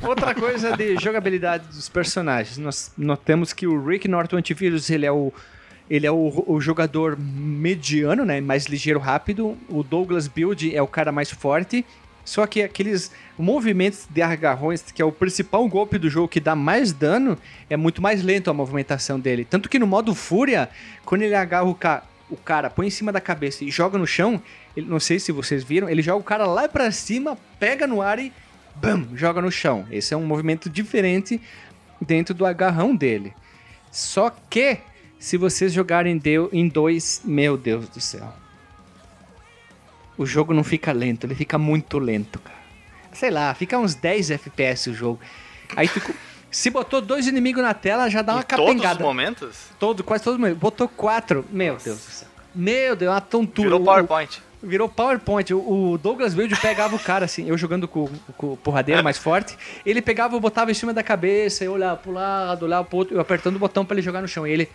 (laughs) (laughs) Outra coisa de jogabilidade dos personagens. Nós notamos que o Rick Norton Antivírus, ele é o ele é o, o, jogador mediano, né? Mais ligeiro, rápido. O Douglas Build é o cara mais forte. Só que aqueles movimentos de agarrões, que é o principal golpe do jogo que dá mais dano, é muito mais lento a movimentação dele. Tanto que no modo Fúria, quando ele agarra o, ca o cara, põe em cima da cabeça e joga no chão, ele, não sei se vocês viram, ele joga o cara lá pra cima, pega no ar e bam, joga no chão. Esse é um movimento diferente dentro do agarrão dele. Só que, se vocês jogarem em dois, meu Deus do céu. O jogo não fica lento, ele fica muito lento, cara. Sei lá, fica uns 10 FPS o jogo. Aí ficou. (laughs) Se botou dois inimigos na tela, já dá uma em capengada. Todos os momentos? Todo, quase todos os momentos. Botou quatro. Meu Nossa. Deus do céu. Meu Deus, uma tontura. Virou PowerPoint. Virou PowerPoint. O Douglas Wilde pegava o cara assim, eu jogando com, com o porradeiro mais forte. Ele pegava, botava em cima da cabeça, eu olhava pro lado, olhava pro outro, eu apertando o botão para ele jogar no chão. E ele,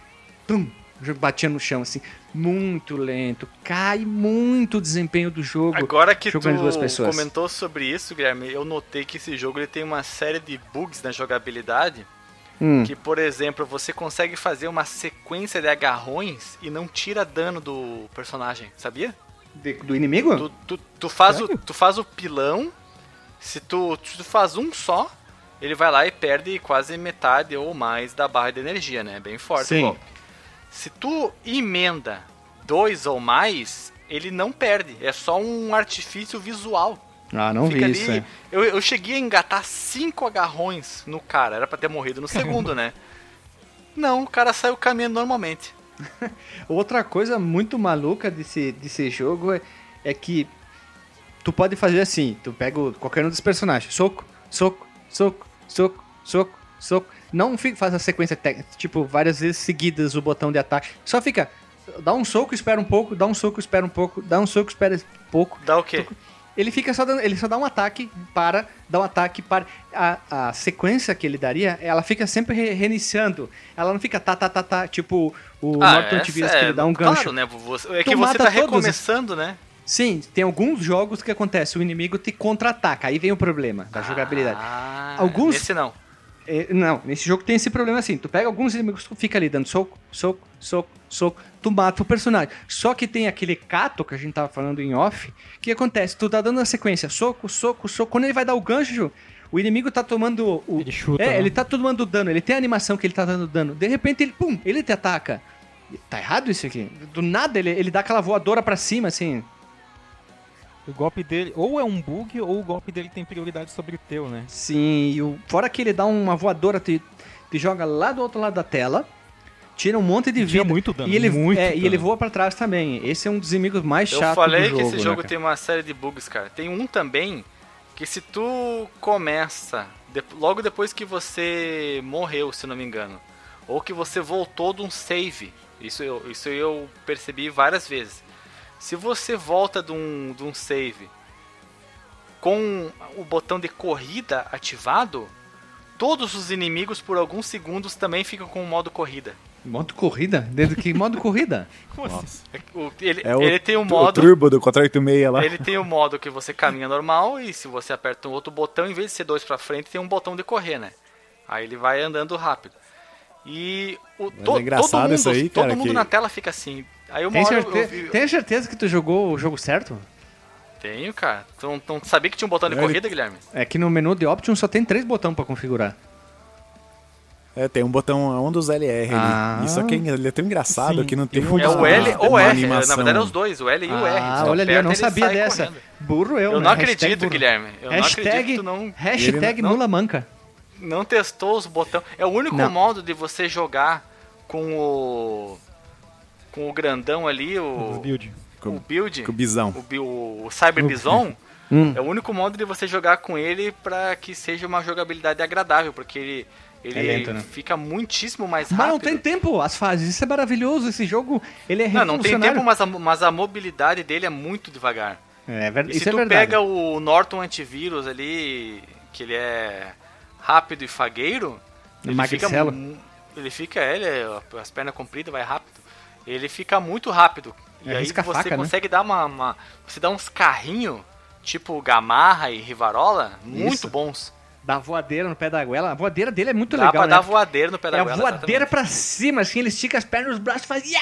pum, batia no chão assim, muito lento. Cai muito o desempenho do jogo. Agora que tu comentou sobre isso, Guilherme, eu notei que esse jogo ele tem uma série de bugs na jogabilidade. Hum. Que, por exemplo, você consegue fazer uma sequência de agarrões e não tira dano do personagem, sabia? De, do inimigo? Tu, tu, tu faz o, tu faz o pilão, se tu, tu faz um só, ele vai lá e perde quase metade ou mais da barra de energia, né? Bem forte Sim. o. Se tu emenda dois ou mais, ele não perde. É só um artifício visual. Ah, não Fica vi ali, isso. É. Eu, eu cheguei a engatar cinco agarrões no cara. Era pra ter morrido no segundo, (laughs) né? Não, o cara saiu caminhando normalmente. (laughs) Outra coisa muito maluca desse, desse jogo é, é que tu pode fazer assim, tu pega qualquer um dos personagens, soco, soco, soco, soco, soco, soco. Não fica, faz a sequência tipo várias vezes seguidas o botão de ataque. Só fica dá um soco, espera um pouco, dá um soco, espera um pouco, dá um soco, espera um pouco. Dá o quê? Ele fica só dando, ele só dá um ataque para, dá um ataque para a, a sequência que ele daria, ela fica sempre re reiniciando. Ela não fica tá tá tá tá, tipo o ah, Norton Antivírus é, que ele dá um gancho. Claro, né? Você, é que você tá recomeçando, né? Sim, tem alguns jogos que acontece, o inimigo te contra-ataca, aí vem o problema da jogabilidade. Ah, alguns esse não. É, não, nesse jogo tem esse problema assim. Tu pega alguns inimigos, tu fica ali dando soco, soco, soco, soco, tu mata o personagem. Só que tem aquele cato que a gente tava falando em off, que acontece, tu tá dando a sequência, soco, soco, soco. Quando ele vai dar o gancho, o inimigo tá tomando o. Ele chuta. É, né? ele tá tomando dano, ele tem a animação que ele tá dando dano. De repente ele, pum, ele te ataca. Tá errado isso aqui? Do nada ele, ele dá aquela voadora pra cima, assim. O golpe dele, ou é um bug, ou o golpe dele tem prioridade sobre o teu, né? Sim, e o, fora que ele dá uma voadora, te, te joga lá do outro lado da tela, tira um monte de vida. muito dano, e ele, muito é, dano. E ele voa para trás também. Esse é um dos inimigos mais chatos Eu falei que esse jogo né, tem uma série de bugs, cara. Tem um também que se tu começa de, logo depois que você morreu, se não me engano, ou que você voltou de um save, isso eu, isso eu percebi várias vezes. Se você volta de um, de um save com o botão de corrida ativado, todos os inimigos por alguns segundos também ficam com o modo corrida. Modo corrida? Desde que modo corrida? (laughs) Assim? É ele, é o, ele tem o modo. O turbo do 486 lá. Ele tem o modo que você caminha normal e se você aperta um outro botão, em vez de ser dois pra frente, tem um botão de correr, né? Aí ele vai andando rápido. E o, to, é todo mundo, isso aí, cara, todo mundo que... na tela fica assim. Aí tem, certe... eu... tem certeza que tu jogou o jogo certo? Tenho, cara. Tu não, não sabia que tinha um botão de corrida, Guilherme? É que no menu de Option só tem três botões para configurar. É, tem um botão, um dos LR ah. ali. Isso aqui ele é tão engraçado Sim. que não tem um. É o L ou R. Animação. Na verdade é os dois, o L e o R. Ah, olha ali, eu não sabia dessa. Correndo. Burro eu, Eu né? não acredito, Guilherme. Eu hashtag, não acredito não. Hashtag não, nula manca. Não testou os botões. É o único não. modo de você jogar com o. Com o grandão ali, o. O build. o build. Com o bisão. O, o Cyber Bison. Hum. É o único modo de você jogar com ele para que seja uma jogabilidade agradável, porque ele ele é lento, né? fica muitíssimo mais rápido. Mas não tem tempo as fases, isso é maravilhoso. Esse jogo, ele é Não, não tem tempo, mas a, mas a mobilidade dele é muito devagar. É, ver... e se é tu verdade. pega o Norton Antivírus ali, que ele é rápido e fagueiro, ele fica, ele fica, ele, as pernas compridas, vai rápido. Ele fica muito rápido. E é, aí você faca, né? consegue né? dar uma, uma, Você dá uns carrinhos, tipo Gamarra e Rivarola, muito Isso. bons. Dá voadeira no pé da goela. A voadeira dele é muito Dá legal, pra né? dar voadeira no pé da É a goela, voadeira exatamente. pra cima, assim, ele estica as pernas, os braços e faz. "Ya!"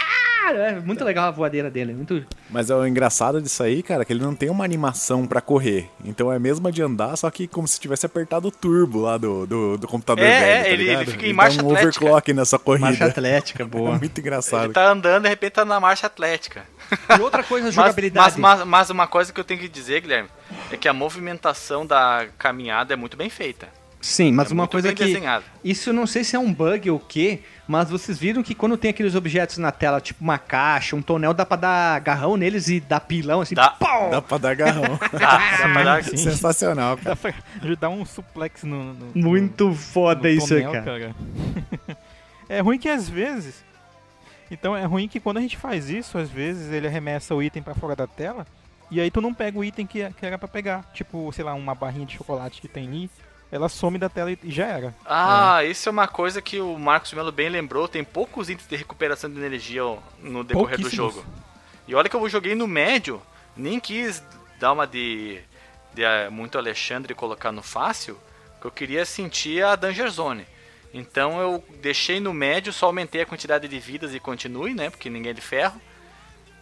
É muito legal a voadeira dele. Muito... Mas é o engraçado disso aí, cara, que ele não tem uma animação pra correr. Então é mesmo de andar, só que como se tivesse apertado o turbo lá do, do, do computador É, velho, é, tá ele- ele fica em dá marcha um atlética. overclock nessa corrida. Marcha atlética, (laughs) É boa. muito engraçado. Ele tá andando, de repente tá na marcha atlética. E outra coisa, Mas, jogabilidade. mas, mas, mas uma coisa que eu tenho que dizer, Guilherme, é que a movimentação da caminhada é muito bem feita. Sim, mas É uma muito coisa bem que. desenhado. Isso eu não sei se é um bug ou o quê, mas vocês viram que quando tem aqueles objetos na tela, tipo uma caixa, um tonel, dá pra dar agarrão neles e dar pilão assim. Dá. pau! Dá pra dar garrão. (laughs) Dá, dá pra dar- sim. (laughs) Sensacional, cara. Dá pra ajudar um suplex no. no Muito foda no isso, tonel, cara. (laughs) é ruim que às vezes. Então é ruim que quando a gente faz isso, às vezes ele arremessa o item pra fora da tela. E aí tu não pega o item que, que era pra pegar. Tipo, sei lá, uma barrinha de chocolate que tem ali. Ela some da tela e já era. Ah, isso é uma coisa que o Marcos Melo bem lembrou. Tem poucos itens de recuperação de energia no decorrer do jogo. E olha que eu joguei no médio, nem quis dar uma de, de eh, muito Alexandre e colocar no fácil, que eu queria sentir a Danger Zone. Então eu deixei no médio, só aumentei a quantidade de vidas e continue, né? Porque ninguém é de ferro.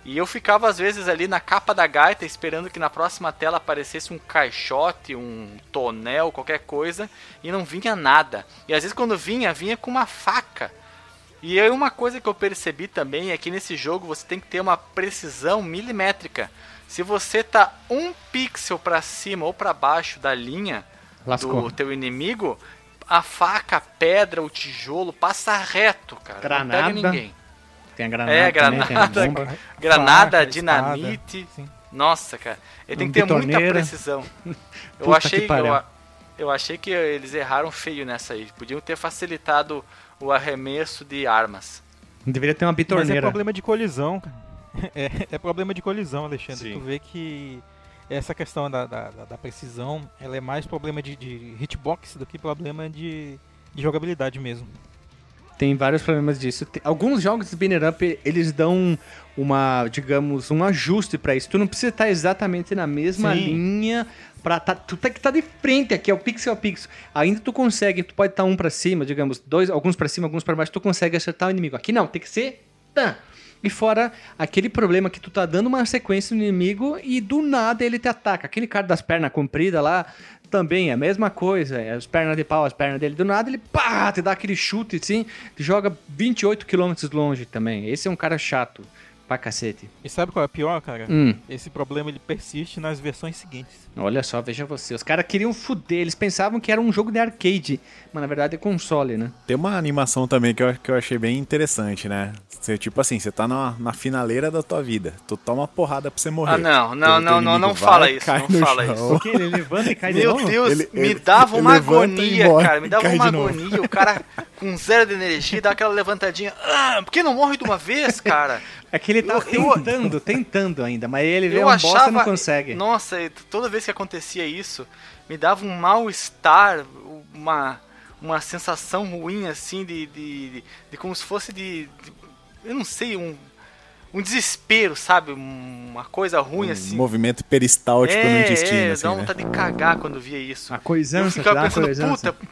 E eu ficava às vezes ali na capa da gaita esperando que na próxima tela aparecesse um caixote, um tonel, qualquer coisa, e não vinha nada. E às vezes quando vinha, vinha com uma faca. E aí uma coisa que eu percebi também é que nesse jogo você tem que ter uma precisão milimétrica. Se você tá um pixel para cima ou para baixo da linha Lascou. do teu inimigo, a faca, a pedra, o tijolo passa reto, cara. Granada. Não pega ninguém. Tem a granada. É, também, tem a granada, bomba. Granada, Faca, dinamite. espada. Nossa, cara. Ele tem que ter muita bitoneira. precisão. (laughs) Eu achei, que eu, eu achei que eles erraram feio nessa aí. Podiam ter facilitado o arremesso de armas. Deveria ter uma Mas é bitorneira. problema de colisão. cara. (laughs) É, é problema de colisão, Alexandre. Sim. Tu vê que essa questão da, da, da- precisão, ela é mais problema de, de hitbox do que problema de, de jogabilidade mesmo. Tem vários problemas disso. Tem- alguns jogos de Banner Up, eles dão uma, digamos, um ajuste pra isso. Tu não precisa estar exatamente na mesma Sim. linha para tá, tu tem que estar de frente aqui, é o pixel a pixel. Ainda tu consegue, tu pode estar um pra cima, digamos, dois, alguns pra cima, alguns pra baixo, tu consegue acertar o inimigo. Aqui não, tem que ser tan. E fora aquele problema que tu tá dando uma sequência no inimigo e do nada ele te ataca. Aquele cara das pernas compridas lá também é a mesma coisa. É as pernas de pau, as pernas dele. Do nada ele pá, te dá aquele chute assim, te joga 28 km longe também. Esse é um cara chato pra cacete. E sabe qual é o pior, cara? Hum. Esse problema ele persiste nas versões seguintes. Olha só, veja você. Os caras queriam fuder, eles pensavam que era um jogo de arcade, mas na verdade é console, né? Tem uma animação também que eu, que eu achei bem interessante, né? Você, tipo assim, você tá na, na finaleira da tua vida. Tu toma uma porrada pra você morrer. Ah, não, não, Teu- não, teu não, não vai, fala isso, cai não no fala chão. isso. Porque ele levanta e cai Meu novo? Deus, Ele- me ele- dava ele uma agonia, morre, cara. Me dava uma de agonia. O cara com zero de energia dá aquela levantadinha. Ah, por que não morre de uma vez, cara? (laughs) É que ele tá Eu- eu- tentando, tentando ainda, mas ele vê Eu um achava. bosta e não consegue. Nossa, toda vez que acontecia isso, me dava um mal-estar, uma, uma sensação ruim, assim, de, de, de, de como se fosse de. de- eu não sei, um. Um desespero, sabe? Uma coisa ruim, Um assim. movimento peristáltico no é, intestino, é, assim, dá né? vontade de cagar quando via isso. A Eu coisança, ficava dá uma pensando, coisança. puta,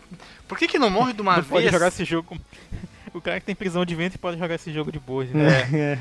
por que que não morre de uma Não vez? pode jogar esse jogo. (laughs) O cara que tem prisão de ventre pode jogar esse jogo de boa. né? É.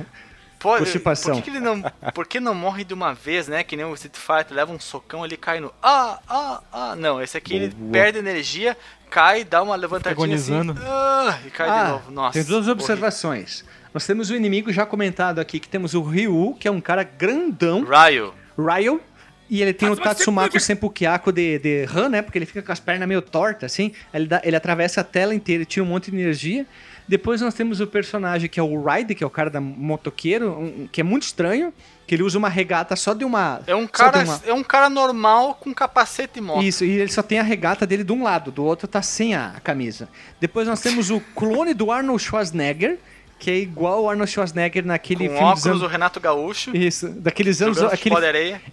Pode, Constipação. por que, que ele não, por que não morre de uma vez, né? Que nem o Street Fighter, leva um socão ali cai no ah, ah, ah. Não, esse aqui ele Boa. perde energia, cai, dá uma levantadinha assim, agonizando. ah, e cai de Ah, novo. Nossa. tem duas horrível. observações. Nós temos o inimigo já comentado aqui, que temos o Ryu, que é um cara grandão, Ryo. Ryo, e ele tem o Tatsumaki Senpukyako de, de Han, né? Porque ele fica com as pernas meio tortas, assim. Ele, dá- ele atravessa a tela inteira e tira um monte de energia. Depois nós temos o personagem que é o Ride, que é o cara da motoqueiro, um- que é muito estranho, que ele usa uma regata só de uma... É um cara, uma- é um cara normal com capacete e moto. Isso, e ele só tem a regata dele de um lado, do outro tá sem a camisa. Depois nós temos o clone do Arnold Schwarzenegger, que é igual o Arnold Schwarzenegger naquele com filme óculos, dos anos... o Renato Gaúcho, Isso, daqueles anos... Aquele,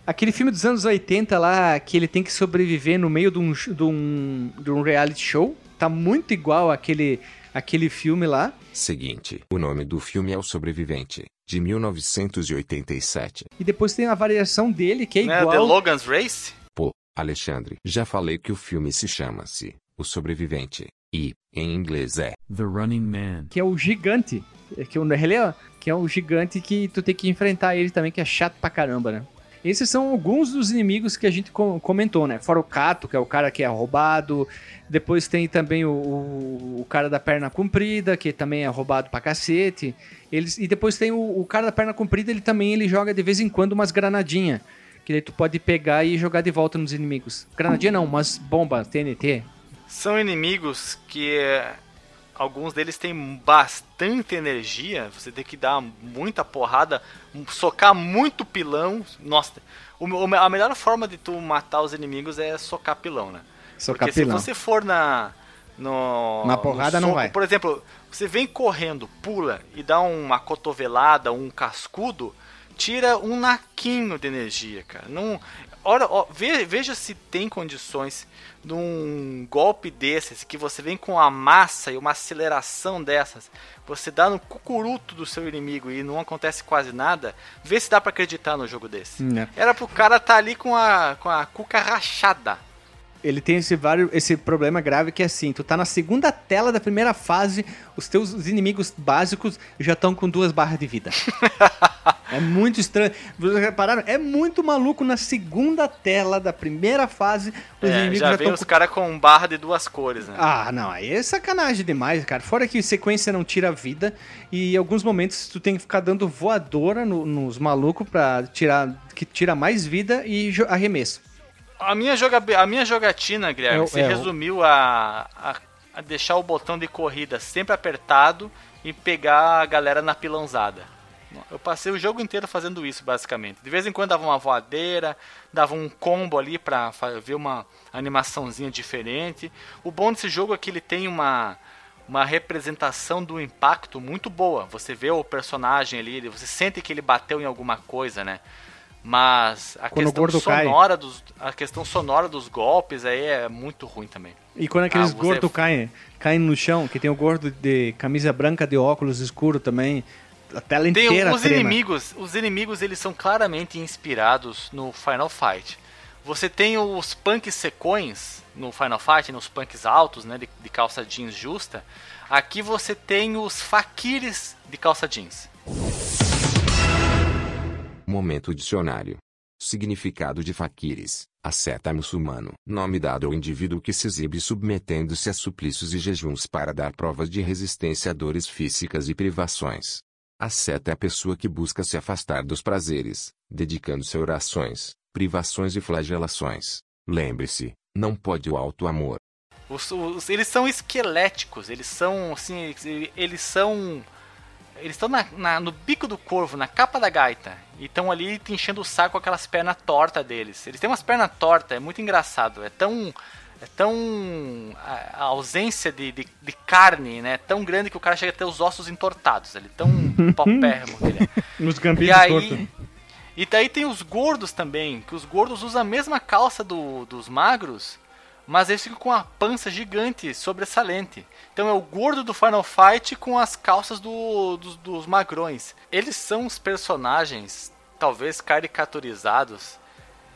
aquele filme dos anos 80 lá, que ele tem que sobreviver no meio de um, de um, de um reality show. Tá muito igual aquele, aquele filme lá. Seguinte, o nome do filme é O Sobrevivente, de 1987. E depois tem a variação dele, que é Né? The igual... Logan's Race. Alexandre. Já falei que o filme se chama-se O Sobrevivente. E, em inglês é The Running Man. Que é o gigante. Que, o, é, que é o gigante que tu tem que enfrentar ele também, que é chato pra caramba, né? Esses são alguns dos inimigos que a gente comentou, né? Fora o Cato, que é o cara que é roubado. Depois tem também o, o, o cara da perna comprida, que também é roubado pra cacete. Eles, e depois tem o, o, cara da perna comprida, ele também ele joga de vez em quando umas granadinhas. Que daí tu pode pegar e jogar de volta nos inimigos. Granadinha não, umas bombas TNT. São inimigos que alguns deles têm bastante energia. Você tem que dar muita porrada, socar muito pilão. Nossa, a melhor forma de tu matar os inimigos é socar pilão, né? Socar Porque pilão. se você for na no, na porrada no soco, não vai. Por exemplo, você vem correndo, pula e dá uma cotovelada, um cascudo, tira um naquinho de energia, cara. Não, ora, ó, veja, se tem condições num golpe desses, que você vem com a massa e uma aceleração dessas, você dá no cucuruto do seu inimigo e não acontece quase nada, vê se dá para acreditar no jogo desse. Não. Né. Era pro cara estar tá ali com a, com a cuca rachada. Ele tem esse, vários, esse problema grave que é assim, tu tá na segunda tela da primeira fase, os teus os inimigos básicos já estão com duas barras de vida. (laughs) É muito estranho. Vocês repararam? É muito maluco na segunda tela da primeira fase. Os é, inimigos já, já vem os com... caras com barra de duas cores, né? Ah, não. Aí é sacanagem demais, cara. Fora que sequência não tira vida. E em alguns momentos tu tem que ficar dando voadora no, nos malucos pra tirar. que tira mais vida e arremesso. A minha, joga... a minha jogatina, Guilherme, é, se é, resumiu a, a, a deixar o botão de corrida sempre apertado e pegar a galera na pilãozada. Eu passei o jogo inteiro fazendo isso, basicamente. De vez em quando dava uma voadeira, dava um combo ali pra ver uma animaçãozinha diferente. O bom desse jogo é que ele tem uma, uma representação do impacto muito boa. Você vê o personagem ali, você sente que ele bateu em alguma coisa, né? Mas a quando questão sonora dos a questão sonora dos golpes aí é muito ruim também. E quando aqueles ah, gordos caem, caem no chão, que tem o gordo de camisa branca de óculos escuro também, a tela Tem inteira os trema. inimigos, os inimigos eles são claramente inspirados no Final Fight. Você tem os punks secões no Final Fight, nos punks altos, né, de, de calça jeans justa. Aqui você tem os faquires de calça jeans. Momento dicionário. Significado de faquires, asceta muçulmano. Nome dado ao indivíduo que se exibe submetendo-se a suplícios e jejuns para dar provas de resistência a dores físicas e privações. A seta é a pessoa que busca se afastar dos prazeres, dedicando-se a orações, privações e flagelações. Lembre-se, não pode o alto amor. Os, os, eles são esqueléticos, eles são assim, eles são eles estão no bico do corvo, na capa da gaita, e estão ali enchendo o saco com aquelas pernas tortas deles. Eles têm umas pernas tortas, é muito engraçado, é tão é tão. A, a ausência de, de, de, carne, né? É tão grande que o cara chega a ter os ossos entortados. Ele tão (laughs) paupérrimo que ele é. Nos gambis e aí, E daí tem os gordos também, que os gordos usam a mesma calça do, dos magros, mas eles ficam com a pança gigante, sobressalente. Então é o gordo do Final Fight com as calças do, dos, dos magrões. Eles são os personagens, talvez caricaturizados,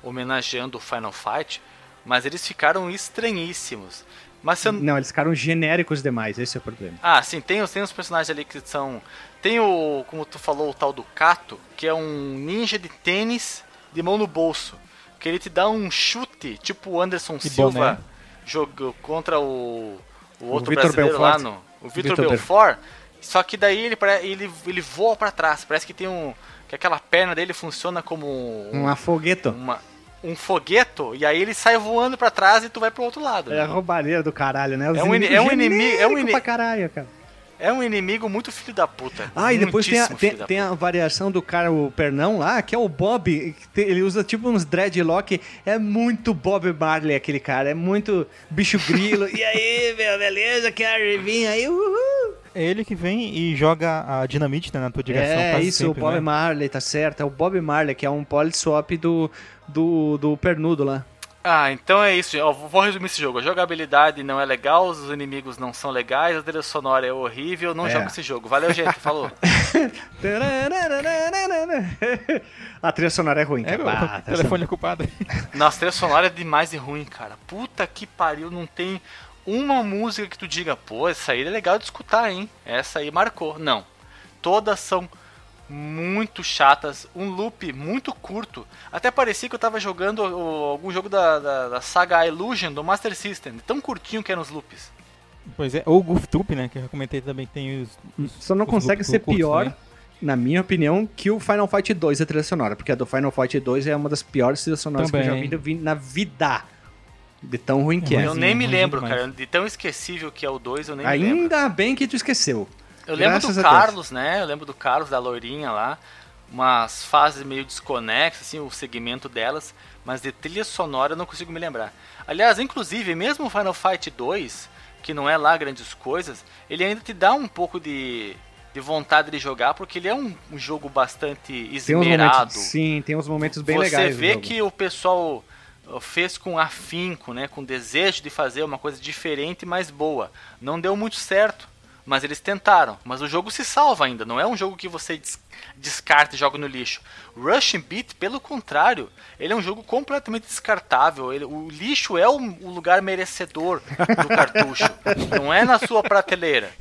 homenageando o Final Fight, mas eles ficaram estranhíssimos. Mas eu... Não, eles ficaram genéricos demais, esse é o problema. Ah, sim, tem, tem os personagens ali que são. Tem o, como tu falou, o tal do Kato, que é um ninja de tênis de mão no bolso. Que ele te dá um chute, tipo o Anderson que Silva bom, né? jogou contra o, o outro o brasileiro Belfort. lá no. O Vitor Belfort. Só que daí ele, ele, ele voa para trás. Parece que tem um. Que aquela perna dele funciona como. Um, uma fogueto. Uma, um fogueto e aí ele sai voando para trás e tu vai pro outro lado. É a roubalheira do caralho, né? Os é um, é um inimigo, é um inimigo pra caralho, cara. É um inimigo muito filho da puta. Ah, e depois tem a, tem, tem a, variação do cara, o Pernão lá, que é o Bob. Ele usa tipo uns dreadlock. É muito Bob Marley aquele cara. É muito bicho grilo. e aí, (laughs) meu, beleza? Quer vir aí? Uhul! É ele que vem e joga a dinamite né, na tua direção. É, isso, sempre, o Bob né? Marley, tá certo. É o Bob Marley, que é um polyswap do, do, do pernudo lá. Ah, então é isso. Eu vou resumir esse jogo. A jogabilidade não é legal, os inimigos não são legais, a trilha sonora é horrível. Não é. jogo esse jogo. Valeu, gente. Falou. (laughs) a trilha sonora é ruim. É, o telefone é culpado. Nossa, a trilha sonora é demais e ruim, cara. Puta que pariu, não tem uma música que tu diga, pô, essa aí é legal de escutar, hein? Essa aí marcou. Não. Todas são muito chatas, um loop muito curto. Até parecia que eu tava jogando algum jogo da, da, da, saga Illusion do Master System, tão curtinho que eram os loops. Pois é, ou o Goof Troop, né, que eu comentei também tem os... os Só não os consegue ser pior, né? na minha opinião, que o Final Fight 2 a trilha sonora, porque a do Final Fight 2 é uma das piores trilhas sonoras também. que eu já vi na vida. De tão ruim que é. Eu nem me lembro, cara. De tão esquecível que é o 2, eu nem Ainda me lembro. Ainda bem que tu esqueceu. Eu lembro do Carlos, né? Eu lembro do Carlos, da loirinha lá. Umas fases meio desconexas, assim, o segmento delas. Mas de trilha sonora eu não consigo me lembrar. Aliás, inclusive, mesmo o Final Fight 2, que não é lá grandes coisas, ele ainda te dá um pouco de, de vontade de jogar, porque ele é um, um jogo bastante esmerado. Tem sim, tem uns momentos bem Você legais. Você vê que o pessoal uh, fez com afinco, né, com desejo de fazer uma coisa diferente, mas boa. Não deu muito certo. Mas eles tentaram. Mas o jogo se salva ainda. Não é um jogo que você des descarta e joga no lixo. Rushing Beat, pelo contrário, ele é um jogo completamente descartável. Ele, o lixo é o, o lugar merecedor do cartucho. não é na sua prateleira.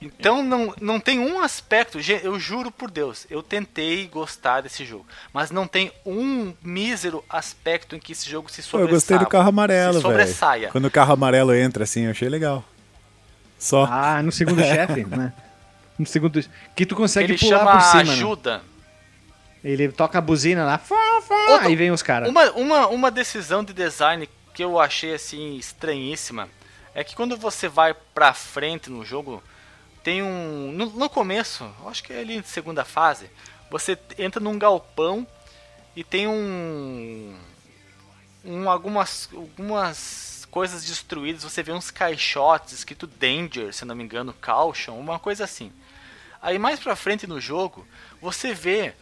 Então não, não tem um aspecto, eu juro por Deus, eu tentei gostar desse jogo, mas não tem um mísero aspecto em que esse jogo se sobressaia. Eu gostei do carro amarelo, velho. Quando o carro amarelo entra assim, eu achei legal. Só. Ah, no segundo (laughs) chefe, né? No segundo. Que tu consegue Ele pular por cima. Ajuda. Né? Ele toca a buzina lá, fá, fá, Outra, aí vem os caras. Uma, uma, uma decisão de design que eu achei assim estranhíssima é que quando você vai pra frente no jogo, tem um. No, no começo, acho que é ali na segunda fase, você entra num galpão e tem um. um algumas. algumas coisas destruídas, você vê uns caixotes escrito Danger, se não me engano, Caution, uma coisa assim. Aí mais pra frente no jogo, você vê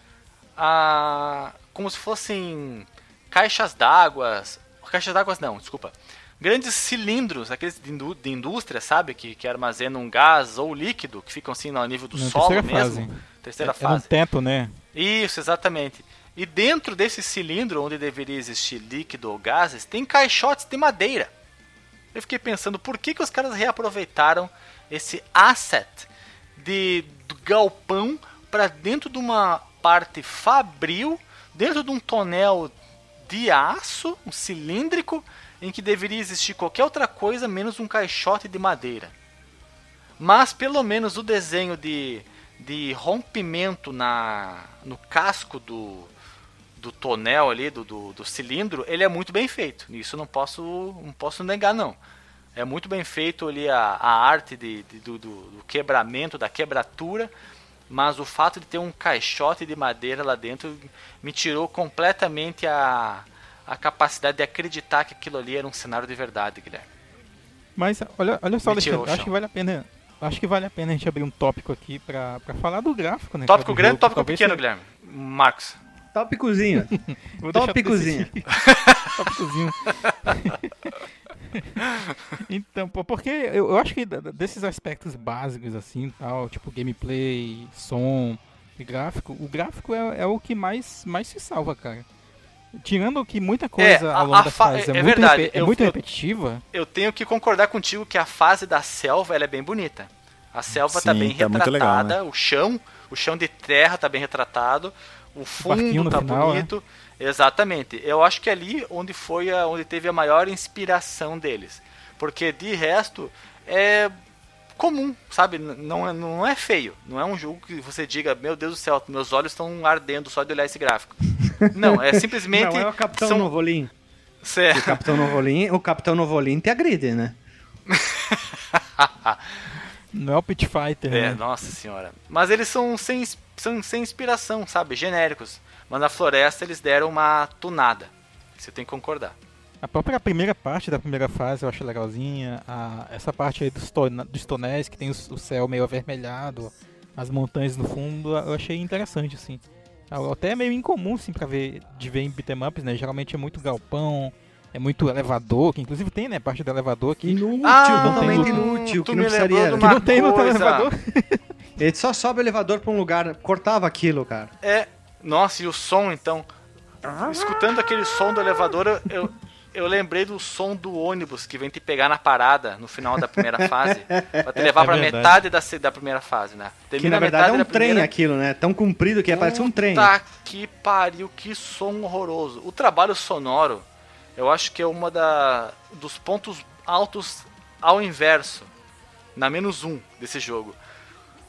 a como se fossem caixas d'água, caixas d'água não, desculpa. Grandes cilindros, aqueles de, indú de indústria, sabe? Que, que armazenam um gás ou líquido, que ficam assim no nível do Na solo terceira mesmo. Fase. Terceira é, fase. É um teto, né? Isso, exatamente. E dentro desse cilindro, onde deveria existir líquido ou gases, tem caixotes de madeira. Eu fiquei pensando por que, que os caras reaproveitaram esse asset de galpão para dentro de uma parte fabril, dentro de um tonel de aço, um cilíndrico, em que deveria existir qualquer outra coisa menos um caixote de madeira. Mas pelo menos o desenho de, de rompimento na, no casco do, do tonel ali, do, do, do, cilindro, ele é muito bem feito. Isso não posso, não posso negar, não. É muito bem feito ali a, a arte de, de do, do, quebramento, da quebratura, mas o fato de ter um caixote de madeira lá dentro me tirou completamente a, a capacidade de acreditar que aquilo ali era um cenário de verdade, Guilherme. Mas olha, olha só, Alexandre, acho que vale a pena. Acho que vale a pena a gente abrir um tópico aqui pra falar do gráfico, né? Tópico grande, tópico pequeno, seja... Guilherme. Marcos. Tópicozinho. Tópicozinho. Tópicozinho. então, porque eu, eu, acho que desses aspectos básicos, assim, tal, tipo gameplay, som e gráfico, o gráfico é, é o que mais, mais se salva, cara. Tirando que muita coisa é, ao longo da fase é, é, muito, verdade. é muito repetitiva. Eu tenho que concordar contigo que a fase da selva ela é bem bonita. A selva tá Sim, tá bem tá retratada, legal, né? o chão, o chão de terra tá bem retratado o fundo tá final, bonito. Né? Exatamente. Eu acho que é ali onde foi a, onde teve a maior inspiração deles. Porque de resto é comum, sabe? Não é, não é feio. Não é um jogo que você diga, meu Deus do céu, meus olhos estão ardendo só de olhar esse gráfico. (laughs) Não, é simplesmente. não, é o Capitão são... Novolim. Certo. O Capitão Novolim, o Capitão Novolim te agride, né? (laughs) não é o Pit Fighter. É, né? nossa senhora. Mas eles são sem são sem inspiração, sabe? Genéricos. Mas na floresta eles deram uma tunada. Você tem que concordar. A própria primeira parte da primeira fase eu acho legalzinha. A, essa parte aí dos, ton, dos tonéis, que tem o, o, céu meio avermelhado, as montanhas no fundo, eu achei interessante, assim. Até é meio incomum, sim, pra ver, de ver em beat'em ups, né? Geralmente é muito galpão, é muito elevador, que inclusive tem, né, parte do elevador aqui. Inútil, Ah, totalmente tem- inútil. tu Que não precisaria. Que não tem no elevador. (laughs) Ele só sobe o elevador pra um lugar, cortava aquilo, cara. É. Nossa, e o som então? Escutando aquele som do elevador, eu, eu, lembrei do som do ônibus que vem te pegar na parada no final da primeira fase. Pra te levar É pra verdade. metade da, da primeira fase, né? Que Termina na verdade é metade um trem primeira- aquilo, né? Tão comprido que parece um trem. Puta que pariu, que som horroroso. O trabalho sonoro, eu acho que é uma da, dos pontos altos ao inverso, na menos um desse jogo.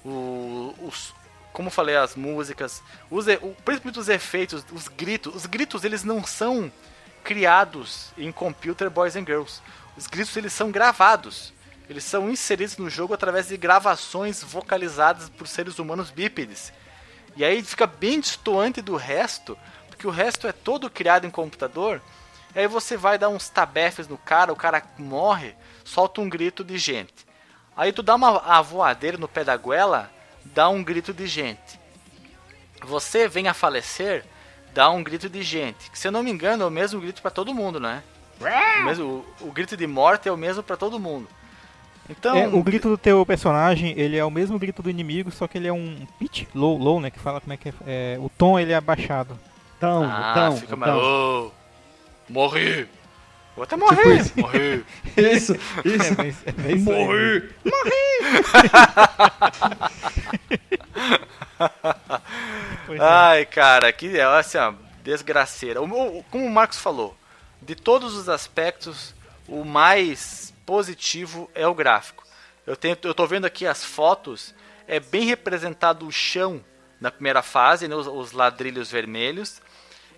O, os, como falei, as músicas, os, o, principalmente os efeitos, os gritos. Os gritos, eles não são criados em Computer Boys and Girls. Os gritos, eles são gravados. Eles são inseridos no jogo através de gravações vocalizadas por seres humanos bípedes. E aí fica bem distoante do resto, porque o resto é todo criado em computador. E aí você vai dar uns tabefes no cara, o cara morre, solta um grito de gente. Aí tu dá uma a voadeira no pé da goela, dá um grito de gente. Você vem a falecer, dá um grito de gente. Que se eu não me engano é o mesmo grito para todo mundo, né? O, mesmo, o, o grito de morte é o mesmo para todo mundo. Então, É, o grito do teu personagem, ele é o mesmo grito do inimigo, só que ele é um pitch, low, low, né, que fala como é que é, é, o tom ele é abaixado. Então, ah, então, fica mais. então. "Oh, morri! Vou até morrer! isso. Morri! (laughs) Isso, É, isso. mas, é bem isso aí. É. (laughs) Ai, cara, que é assim, ó, desgraceira. O- como o Marcos falou, de todos os aspectos, o mais positivo é o gráfico. Eu, tenho, eu tô vendo aqui as fotos, é bem representado o chão na primeira fase, né, os, os ladrilhos vermelhos.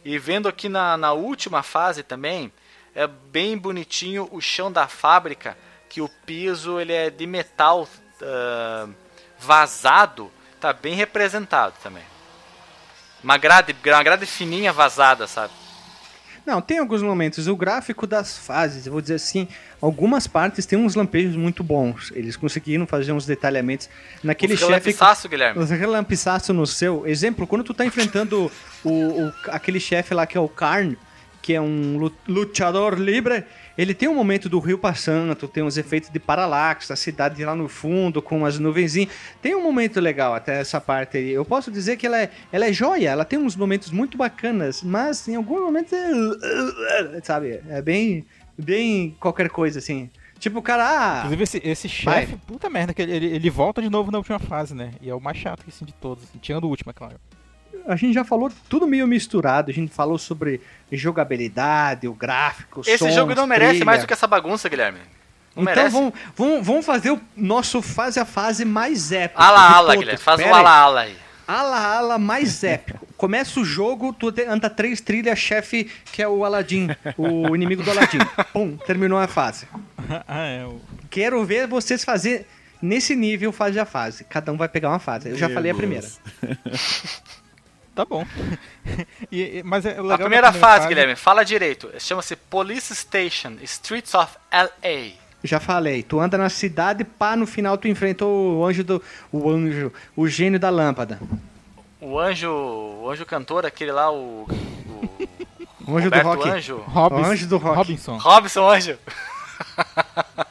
E vendo aqui na, na última fase também, é bem bonitinho o chão da fábrica, que o piso ele é de metal ah, vazado, tá bem representado também. Uma grade, uma grade fininha vazada, sabe? Não, tem alguns momentos. O gráfico das fases, eu vou dizer assim, algumas partes tem uns lampejos muito bons. Eles conseguiram fazer uns detalhamentos naquele Os chefe. relampiçaço, Guilherme. Os relampiçaço no seu. Exemplo, quando tu tá enfrentando o, o- aquele chefe lá que é o Karn, que é um lu- lutador livre, ele tem um momento do rio passando, tem uns efeitos de paralaxe, a cidade lá no fundo com as nuvenzinhas. Tem um momento legal até essa parte aí. Eu posso dizer que ela é, ela é joia, ela tem uns momentos muito bacanas, mas em algum momento é, sabe, é bem bem qualquer coisa assim. Tipo, o cara, ah, Inclusive esse, esse chefe, puta merda, que ele, ele, ele volta de novo na última fase, né? E é o mais chato assim, de todos, assim, tirando o último, é claro. A gente já falou tudo meio misturado. A gente falou sobre jogabilidade, o gráfico, Esse sons, jogo não merece trilha. mais do que essa bagunça, Guilherme. Não Então merece. vamos, vamos, vamos fazer o nosso fase a fase mais épico. Ala, ala. Guilherme. Faz o Pera aí. ala, ala aí. Ala, ala mais (laughs) épico. Começa o jogo, tu anda três trilhas, chefe, que é o Aladdin, o (laughs) inimigo do Aladdin. Pum, terminou a fase. (laughs) ah, é. O... Quero ver vocês fazer nesse nível fase a fase. Cada um vai pegar uma fase. Eu já Meu falei a Deus. primeira. Tá bom. (laughs) E- e- mas é legal A primeira fase, Guilherme, fala direito. Chama-se Police Station, Streets of L.A. Já falei, tu anda na cidade, pá, no final tu enfrenta o anjo do. O anjo, o gênio da lâmpada. O anjo, o anjo cantor, aquele lá, o... o O anjo do Roberto rock. Anjo. O anjo do rock. Robinson. Robson Anjo. (laughs)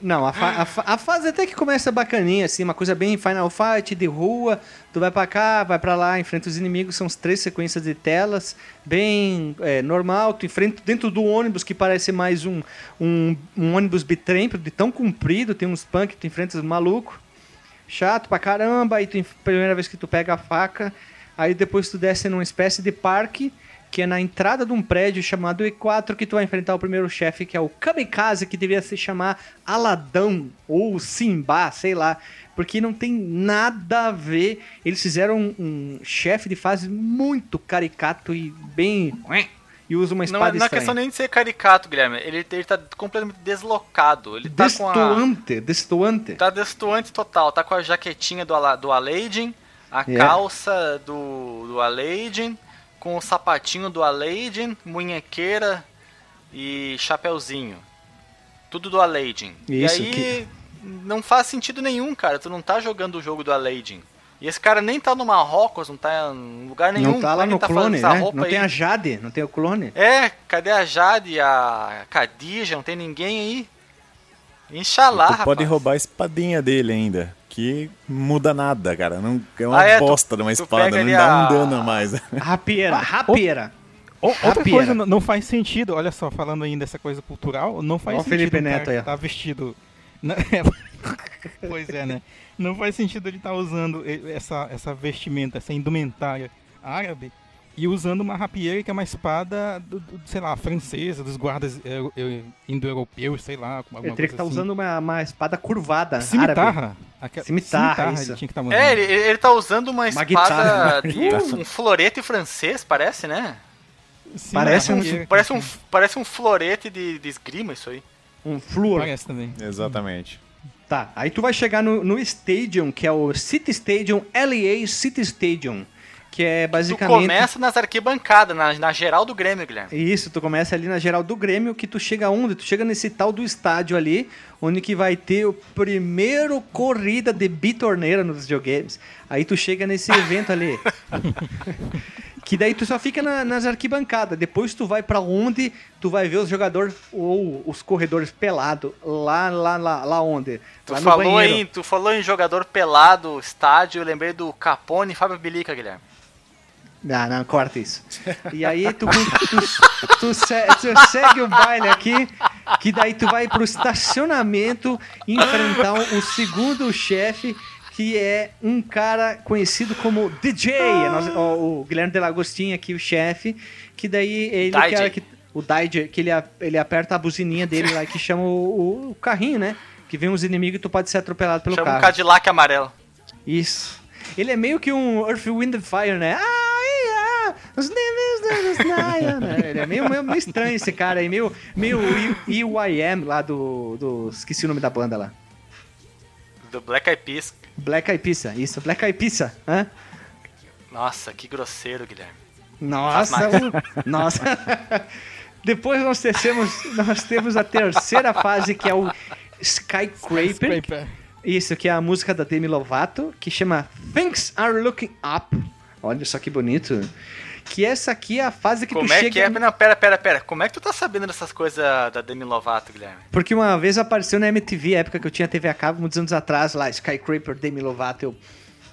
Não, a, fa- a fa- a fase até que começa bacaninha, assim, uma coisa bem Final Fight, de rua. Tu vai pra cá, vai pra lá, enfrenta os inimigos, são as três sequências de telas, bem é, normal. Tu enfrenta dentro do ônibus, que parece mais um, um, um ônibus bitrem, de tão comprido, tem uns punk, tu enfrenta os malucos. Chato pra caramba, aí tu, primeira vez que tu pega a faca, aí depois tu desce numa espécie de parque, que é na entrada de um prédio chamado E4, que tu vai enfrentar o primeiro chefe, que é o Kamikaze, que deveria se chamar Aladão, ou Simba, sei lá, porque não tem nada a ver. Eles fizeram um, um chefe de fase muito caricato e bem... E usa uma Não, espada é- não é questão nem de ser caricato, Guilherme. Ele, ele tá completamente deslocado. Ele tá com a... Destoante, destoante. Tá destoante total. Tá com a jaquetinha do, do Aladdin, a Yeah. calça do, do Aladdin, com o sapatinho do Aladdin, munhequeira e chapeuzinho. Tudo do Aladdin. Isso e aí não faz sentido nenhum, cara. Tu não tá jogando o jogo do Aladdin. E esse cara nem tá no Marrocos, não tá em lugar nenhum. Não tá lá no que tá clone, né? roupa Não aí? tem a Jade, não tem o clone. É, cadê a Jade, a Khadija? Não tem ninguém aí. Inxalá, rapaz. pode roubar a espadinha dele ainda. Que muda nada, cara. Não, é uma Ah, é, tu- bosta de uma tu espada, não dá a- um dano a mais. (laughs) Rapieira, rapieira. O- outra Rapieira. coisa não- faz sentido, olha só, falando ainda dessa coisa cultural, não faz Ó sentido Felipe cara Neto aí, tá vestido... Não- (laughs) pois é, né? Não faz sentido ele estar usando e- essa, essa vestimenta, essa indumentária árabe e usando uma rapieira que é uma espada, do, do- sei lá, francesa, dos guardas eu- eu- indo-europeus, sei lá. alguma Ele teria que estar coisa assim. usando uma, uma espada curvada. árabe. Cimitarra. Aquela- Cimitarra, isso. ele tinha que estar usando. É, ele, ele tá usando uma espada guitarra. de um florete francês, parece, né? Sim, parece uma um-. Parece um, parece um florete de, de esgrima isso aí. Um flúor. Parece também. Exatamente. Tá, aí tu vai chegar no, no Stadium, que é o City Stadium, LA City Stadium, que é Tu basicamente... começa nas arquibancadas, na, na geral do Grêmio, Guilherme. Isso, tu começa ali na geral do Grêmio, que tu chega onde? Tu chega nesse tal do estádio ali, onde que vai ter o primeiro corrida de bitorneira nos videogames. Aí tu chega nesse evento ali. (laughs) que daí tu só fica na- nas arquibancadas. Depois tu vai pra onde tu vai ver os jogadores ou os corredores pelados. Lá, lá, lá, lá onde? Tu lá falou, banheiro. em, tu falou em jogador pelado, estádio, eu lembrei do Capone e Fábio Bilica, Guilherme. Não, não, corta isso. E aí tu, tu, tu se- tu segue o baile aqui, que daí tu vai pro estacionamento enfrentar o segundo chefe, que é um cara conhecido como DJ. É o Guilherme de Lagostinha aqui, o chefe, que daí ele que o Daiji, que ele, ele aperta a buzininha dele lá que chama o, o carrinho, né? Que vem uns inimigos e tu pode ser atropelado pelo Chama um carro. Cadillac amarelo. Isso. Ele é meio que um Earth, Wind and Fire, né? Ah, yeah, os né? Ele é meio, meio, meio estranho esse cara aí, meio, meio EYM lá do, do... Esqueci o nome da banda lá. Do Black Eyed Peas. Black Eyed Pizza, isso, Black Eyed Pizza, hã? Nossa, que grosseiro, Guilherme. Nossa, o- nossa. (laughs) Depois nós temos, nós temos a terceira fase, que é o Skycraper. Scraper. Isso, que é a música da Demi Lovato, que chama Things Are Looking Up. Olha só que bonito. Que essa aqui é a fase que Como tu é chega... que é? Não, pera, pera, pera. Como é que tu tá sabendo dessas coisas da Demi Lovato, Guilherme? Porque uma vez apareceu na MTV, época que eu tinha TV a cabo, muitos anos atrás, lá, Skycraper, Demi Lovato. Eu...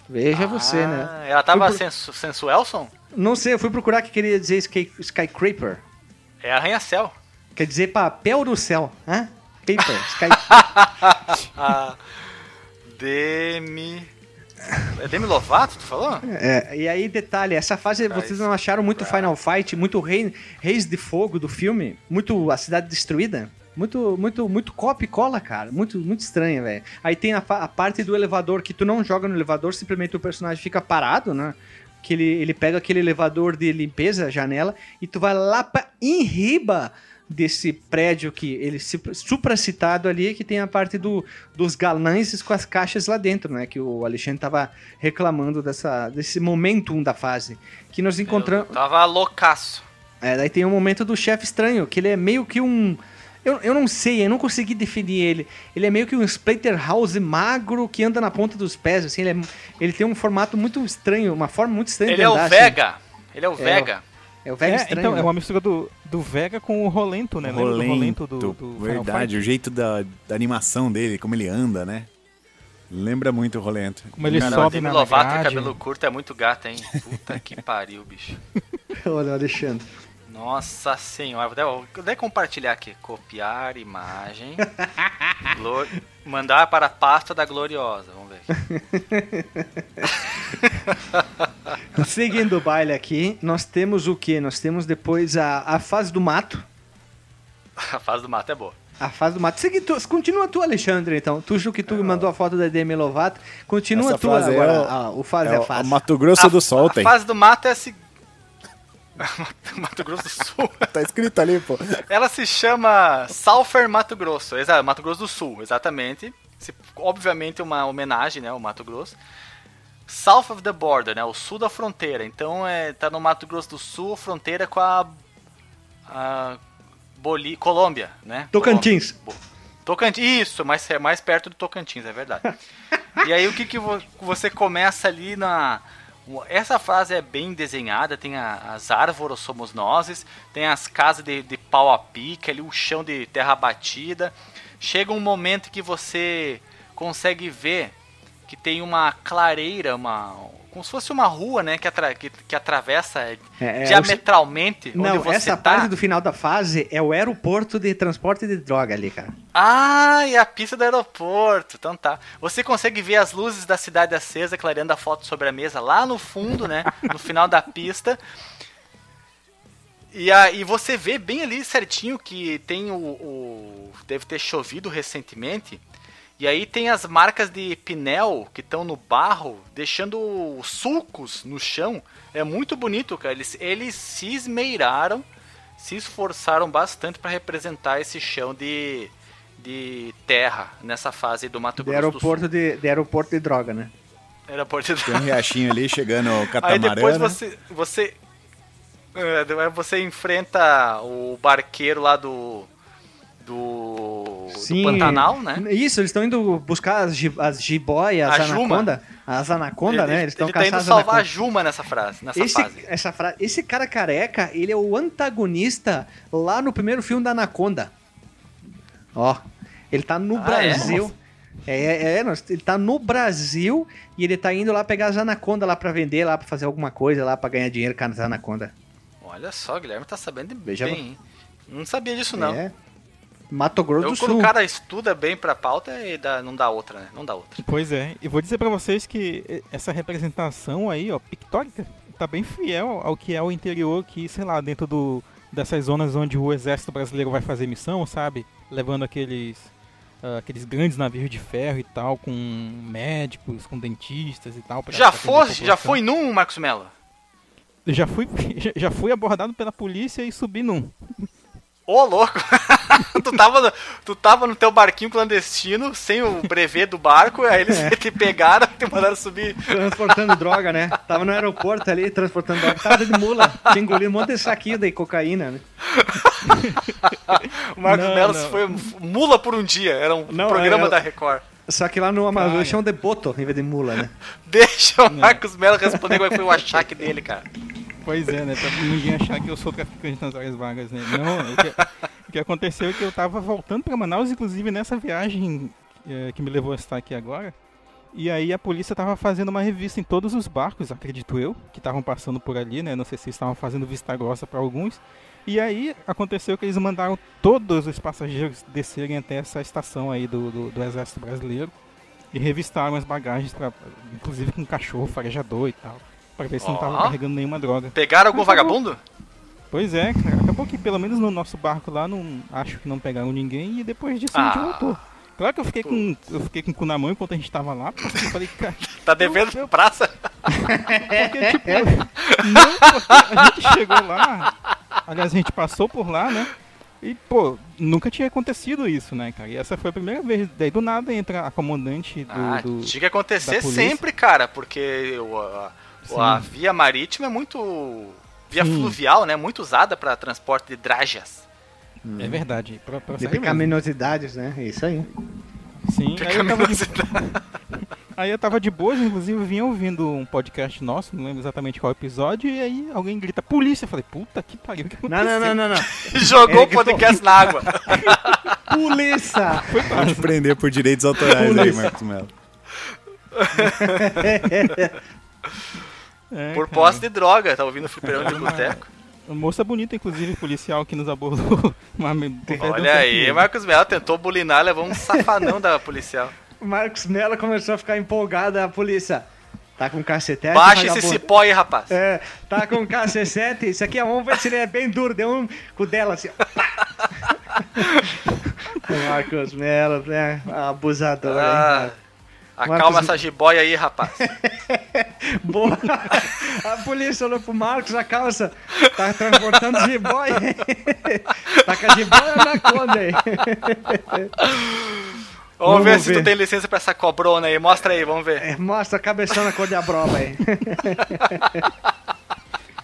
Veja você, Ah, né? Ela tava Fui pro- sensu, sensuelson? Não sei, eu fui procurar que queria dizer Sky... Skycraper. É arranha-céu. Quer dizer papel do céu. Hã? Paper. (laughs) Sky... Demi... É Demi Lovato, tu falou? É, e aí, detalhe, essa fase vocês não acharam muito Final Fight, muito Rei, Reis de Fogo do filme? Muito A Cidade Destruída? Muito, muito, muito copy e cola, cara. Muito, muito estranha, velho. Aí tem a, a parte do elevador que tu não joga no elevador, simplesmente o personagem fica parado, né? Que ele, ele pega aquele elevador de limpeza, janela, e tu vai lá pra em riba desse prédio que ele se- supracitado ali, que tem a parte do, dos galães com as caixas lá dentro, né? Que o Alexandre tava reclamando dessa, desse momentum da fase. Que nós encontramos. Tava loucaço. É, daí tem um momento do chefe estranho, que ele é meio que um. Eu, eu não sei, eu não consegui definir ele. Ele é meio que um Splatterhouse magro que anda na ponta dos pés, assim. Ele, é- ele tem um formato muito estranho, uma forma muito estranha Ele de é o andar, assim. Vega. Ele é o Vega. É o Vega É, estranho. então, é né? uma mistura do, do Vega com o Rolento, né? Lembra do Rolento do, do verdade, o jeito da, da animação dele, como ele anda, né? Lembra muito o Rolento. Como ele Cara, sobe na Lovato e grade. cabelo curto é muito gata, hein? Puta que (laughs) pariu, bicho. Olha, Alexandre. Nossa senhora. Vou até- compartilhar aqui. Copiar imagem. (laughs) Glo- Mandar para a pasta da Gloriosa. Vamos. (laughs) Seguindo o baile aqui, nós temos o que? Nós temos depois a, a fase do mato. A fase do mato é boa. A fase do mato. Segui, tu, continua tu, Alexandre, então. Tu ju que tu mandou a foto da Demi Lovato. Continua Essa tu fase é agora. o- a- o fase É a o, fase. o Mato Grosso do a, Sol a tem. fase do mato é a seguinte. (laughs) Mato Grosso do Sul. (laughs) Tá escrito ali, pô. Ela se chama Sulphur Mato Grosso, exa Mato Grosso do Sul, exatamente. Obviamente uma homenagem, né, ao Mato Grosso. South of the border, né, o sul da fronteira. Então é tá no Mato Grosso do Sul, fronteira com a, a Boli Colômbia, né? Tocantins. Colômbia. Tocantins, isso, mais mais perto do Tocantins, é verdade. (laughs) e aí o que, que você começa ali na. Essa frase é bem desenhada, tem a, as árvores somos nós, tem as casas de, de pau a pique, ali o chão de terra batida. Chega um momento que você consegue ver que tem uma clareira, uma, como se fosse uma rua, né, que, atra que, que atravessa é, é, diametralmente. Não, essa tá. parte do final da fase é o aeroporto de transporte de droga ali, cara. Ah, e a pista do aeroporto. Então tá. Você consegue ver as luzes da cidade acesa clareando a foto sobre a mesa lá no fundo, né, no final da pista. E aí você vê bem ali certinho que tem o, o deve ter chovido recentemente e aí tem as marcas de pinel que estão no barro, deixando sulcos no chão. É muito bonito, cara. Eles, eles se esmeiraram, se esforçaram bastante para representar esse chão de, de terra nessa fase do Mato Grosso de aeroporto do Sul. De, de aeroporto de droga, né? Aeroporto de droga. Tem um (laughs) riachinho ali chegando o catamarã. Aí depois você, você, você enfrenta o barqueiro lá do do, Sim, do Pantanal, né? Isso, eles estão indo buscar as, as jiboias, as anaconda. As anaconda, ele, né? Eles estão caçando tá indo salvar a Juma nessa frase, nessa esse, fase. Essa frase. Esse cara careca, ele é o antagonista lá no primeiro filme da Anaconda. Ó, ele tá no ah, é? Brasil. É? É, é, ele tá no Brasil e ele tá indo lá pegar as anacondas lá para vender, lá para fazer alguma coisa lá para ganhar dinheiro com as anaconda. Olha só, Guilherme tá sabendo Veja bem, hein? Não sabia disso não. É. Mato Grosso do Sul. Quando o cara estuda bem pra pauta, dá, não dá outra, né? Não dá outra. Pois é. E vou dizer para vocês que essa representação aí, ó, pictórica, tá bem fiel ao que é o interior que, sei lá, dentro do, dessas zonas onde o exército brasileiro vai fazer missão, sabe? Levando aqueles uh, aqueles grandes navios de ferro e tal, com médicos, com dentistas e tal. já foi, já foi num, Marcos Mello? Já fui, (laughs) já fui abordado pela polícia e subi num. Ô, louco! (laughs) tu, tava, tu tava no teu barquinho clandestino, sem o brevet do barco, aí eles é. (laughs) te pegaram e te mandaram subir. Transportando droga, né? Tava no aeroporto ali, transportando droga. Tava de mula, tinha engolido um monte de saquinho de cocaína, né? o Marcos Melo foi mula por um dia, era um não, programa é, da Record. Só que lá no Amazonas chamam de boto em vez de mula, né? (laughs) Deixa o Marcos Melo responder qual foi o achaque dele, cara. Pois é, né? Pra ninguém achar que eu sou traficante nas horas vagas, né? Não, o que, o que aconteceu é que eu tava voltando para Manaus, inclusive nessa viagem é, que me levou a estar aqui agora. E aí a polícia tava fazendo uma revista em todos os barcos, acredito eu, que estavam passando por ali, né? Não sei se estavam fazendo vista grossa para alguns. E aí aconteceu que eles mandaram todos os passageiros descerem até essa estação aí do, do, do Exército Brasileiro e revistaram as bagagens, pra, inclusive com cachorro, farejador e tal. Pra ver se oh. não tava carregando nenhuma droga. Pegaram algum vagabundo? Pois é, cara. Acabou que pelo menos no nosso barco lá, não acho que não pegaram ninguém e depois disso ah. a gente ah. voltou. Claro que eu fiquei com. Eu fiquei com o cu na mão enquanto a gente tava lá, porque eu falei, cara. (laughs) tá devendo eu, praça? (laughs) porque, tipo, não, porque a gente chegou lá. Aliás, a gente passou por lá, né? E, pô, nunca tinha acontecido isso, né, cara? E essa foi a primeira vez. Daí do nada entra a comandante do. Ah, do tinha que acontecer sempre, cara, porque. Eu, Sim. A via marítima é muito. Via Sim. fluvial, né? Muito usada para transporte de drajas. Hum. É verdade. Pra, pra de pecaminosidades, né? É isso aí. Sim, aí eu, tava de... (laughs) aí eu tava de boa, inclusive vinha ouvindo um podcast nosso, não lembro exatamente qual episódio, e aí alguém grita polícia. Eu falei, puta que pariu, que Não, não, não, não, não. (laughs) Jogou o podcast na água. (laughs) polícia! Pode prender por direitos autorais aí, Marcos Melo. (laughs) É, por posse de droga, tá ouvindo o fliperão de boteco. Moça bonita, inclusive, policial que nos abordou. Olha aí, Marcos Mello tentou bulinar, levou um safanão da policial. Marcos Mello começou a ficar empolgado, a polícia. Tá com cacetete. Baixa esse cipó aí, rapaz. É, tá com cacetete. Isso aqui, vamos ver se ele é bem duro. Deu um com dela assim. (laughs) Marcos Mello, né? Abusador, ah. hein, Acalma Marcos... essa jiboia aí, rapaz. (laughs) Boa. A polícia olhou pro Marcos, a calça. Tá transportando jiboia. (laughs) tá com a jiboia na conta aí. Vamos, vamos ver, ver, se tu tem licença pra essa cobrona aí. Mostra aí, vamos ver. É, mostra a cabeçona cor de abroba aí. (laughs)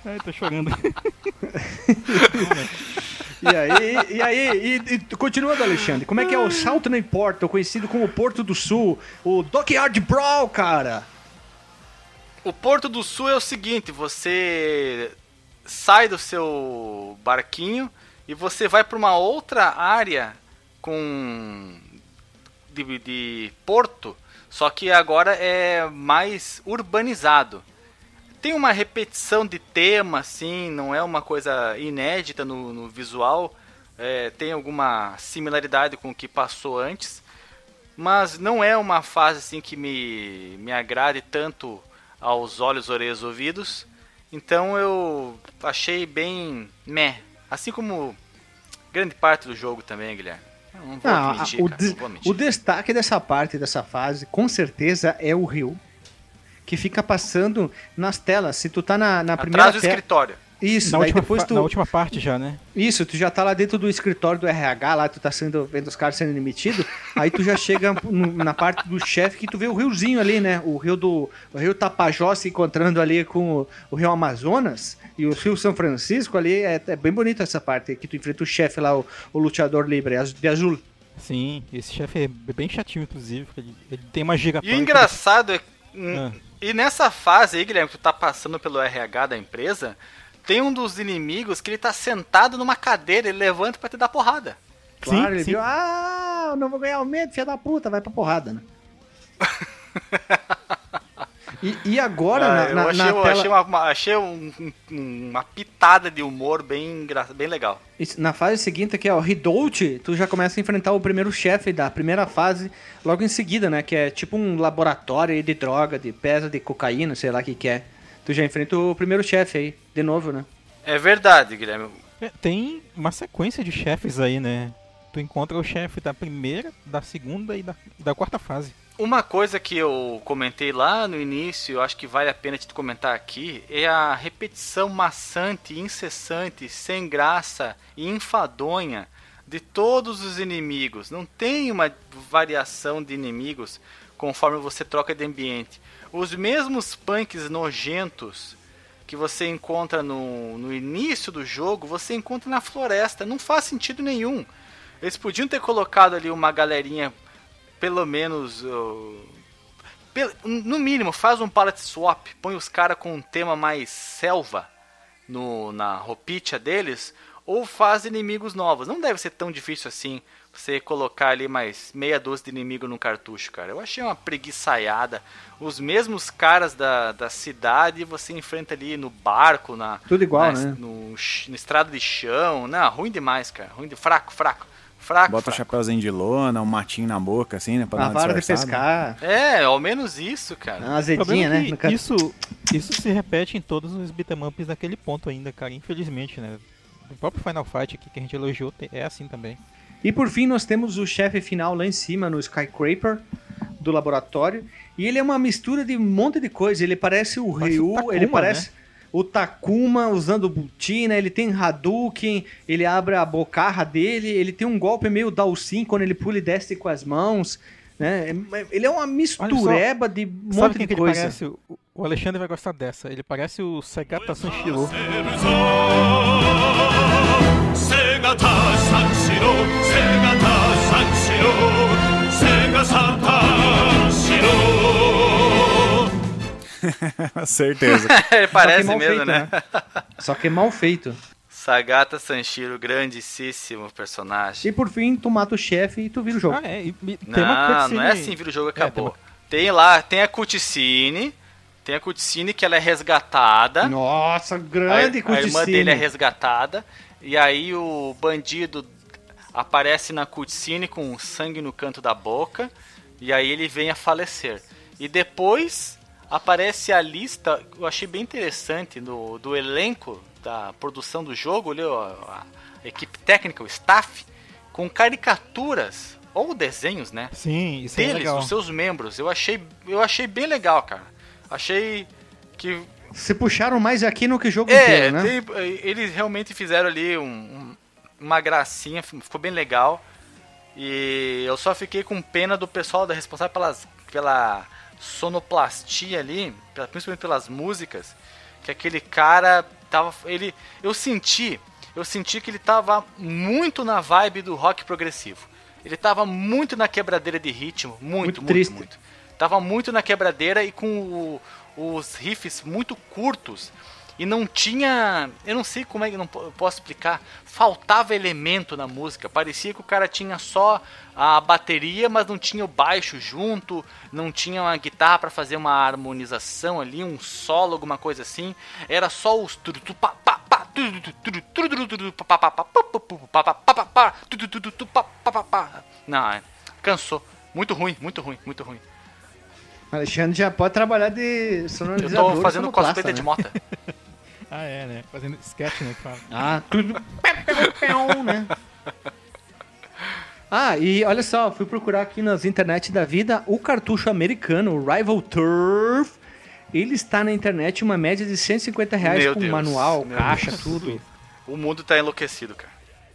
Ai, tô chorando. (laughs) E aí, e aí, e, e, continuando, Alexandre, como é que é o Southern Port, conhecido como Porto do Sul, o Dockyard Brawl, cara? O Porto do Sul é o seguinte, você sai do seu barquinho e você vai para uma outra área com de, de porto, só que agora é mais urbanizado. Tem uma repetição de tema, assim, não é uma coisa inédita no, no visual. É, tem alguma similaridade com o que passou antes, mas não é uma fase assim que me, me agrade tanto aos olhos, orelhas, ouvidos. Então eu achei bem meh. Assim como grande parte do jogo também, Guilherme. Não não, admitir, o, cara, de, não o destaque dessa parte, dessa fase, com certeza é o rio que fica passando nas telas. Se tu tá na, na primeira Atrás do tela... escritório. Isso, na última, depois tu... na última parte já, né? Isso, tu já tá lá dentro do escritório do RH, lá tu tá sendo, vendo os caras sendo demitidos, aí tu já chega (laughs) no, na parte do chefe que tu vê o riozinho ali, né? O rio do o rio Tapajós se encontrando ali com o, o rio Amazonas e o rio São Francisco ali, é, é bem bonito essa parte, que tu enfrenta o chefe lá, o, o luteador livre, de azul. Sim, esse chefe é bem chatinho, inclusive, ele, ele tem uma giga E o engraçado é... Ah e nessa fase aí, Guilherme, que tu tá passando pelo RH da empresa, tem um dos inimigos que ele tá sentado numa cadeira, ele levanta para te dar porrada. Claro, sim, ele sim. viu, ah, eu não vou ganhar aumento, filha da puta, vai pra porrada, né? (laughs) E, e agora, ah, na, eu achei, na eu tela... achei, uma, achei um, uma pitada de humor bem, bem legal. Na fase seguinte, que é o Ridout, tu já começa a enfrentar o primeiro chefe da primeira fase, logo em seguida, né? Que é tipo um laboratório de droga, de pesa, de cocaína, sei lá o que, que é. Tu já enfrenta o primeiro chefe aí, de novo, né? É verdade, Guilherme. É, tem uma sequência de chefes aí, né? Tu encontra o chefe da primeira, da segunda e da, da quarta fase. Uma coisa que eu comentei lá no início, eu acho que vale a pena te comentar aqui, é a repetição maçante, incessante, sem graça e enfadonha de todos os inimigos. Não tem uma variação de inimigos conforme você troca de ambiente. Os mesmos punks nojentos que você encontra no, no início do jogo, você encontra na floresta. Não faz sentido nenhum. Eles podiam ter colocado ali uma galerinha pelo menos. Uh, no mínimo, faz um palette swap, põe os caras com um tema mais selva no, na roupinha deles, ou faz inimigos novos. Não deve ser tão difícil assim você colocar ali mais meia dúzia de inimigo no cartucho, cara. Eu achei uma preguiçaiada. Os mesmos caras da, da cidade você enfrenta ali no barco, na. Tudo igual, na, né? No, no estrada de chão. Não, ruim demais, cara. Ruim de fraco, fraco. Fraco, Bota fraco. um chapéuzinho de lona, um matinho na boca, assim, né? Pra a vara de pescar. É, ao menos isso, cara. Uma azedinha, né? Isso, isso se repete em todos os beat'em ups naquele ponto ainda, cara. Infelizmente, né? O próprio Final Fight aqui que a gente elogiou é assim também. E por fim, nós temos o chefe final lá em cima, no Skycraper do laboratório. E ele é uma mistura de um monte de coisa. Ele parece o Ryu, ele parece... Né? O Takuma usando botina, ele tem Hadouken, ele abre a bocarra dele, ele tem um golpe meio Dalsin quando ele pula e desce com as mãos. Né? Ele é uma mistureba de um monte de coisa. Ele parece? O Alexandre vai gostar dessa. Ele parece o Segata Sanshiro. Segata Sanshiro, Segata Sanshiro, Sega Sanshiro. (laughs) Certeza. (laughs) Parece mesmo, feito, né? né? Só que mal feito. Sagata Sanshiro, grandíssimo personagem. E por fim, tu mata o chefe e tu vira o jogo. Ah, é. E, e não, não é assim, vira o jogo e acabou. É, tem, uma... tem, lá, tem a cutscene, tem a cutscene que ela é resgatada. Nossa, grande a, cutscene. A irmã dele é resgatada. E aí o bandido aparece na cutscene com sangue no canto da boca. E aí ele vem a falecer. E depois aparece a lista, eu achei bem interessante, do, do elenco da produção do jogo, ali, a, a equipe técnica, o staff, com caricaturas ou desenhos, né? Sim, isso é deles, é legal. os seus membros. Eu achei, eu achei bem legal, cara. Achei que se puxaram mais aqui no que o jogo é, inteiro, né? Tem, eles realmente fizeram ali um, um, uma gracinha, ficou bem legal. E eu só fiquei com pena do pessoal da responsável pelas, pela sonoplastia ali, principalmente pelas músicas, que aquele cara tava. Ele, eu senti eu senti que ele tava muito na vibe do rock progressivo. Ele tava muito na quebradeira de ritmo, muito, muito, muito, muito. Tava muito na quebradeira e com o, os riffs muito curtos e não tinha, eu não sei como é que não posso explicar, faltava elemento na música. Parecia que o cara tinha só a bateria, mas não tinha o baixo junto, não tinha uma guitarra para fazer uma harmonização ali, um solo, alguma coisa assim. Era só os não, cansou. Muito ruim, muito ruim, muito ruim. Alexandre já pode trabalhar de sonorizador. Eu tô fazendo cosplay né? de mota. Ah, é, né? Fazendo sketch, né? (laughs) Ah, tudo. né? (laughs) Ah, e olha só, fui procurar aqui nas internet da vida o cartucho americano, o Rival Turf. Ele está na internet uma média de 150 reais Meu com Deus. manual, Meu caixa, Deus. tudo. O mundo tá enlouquecido, cara.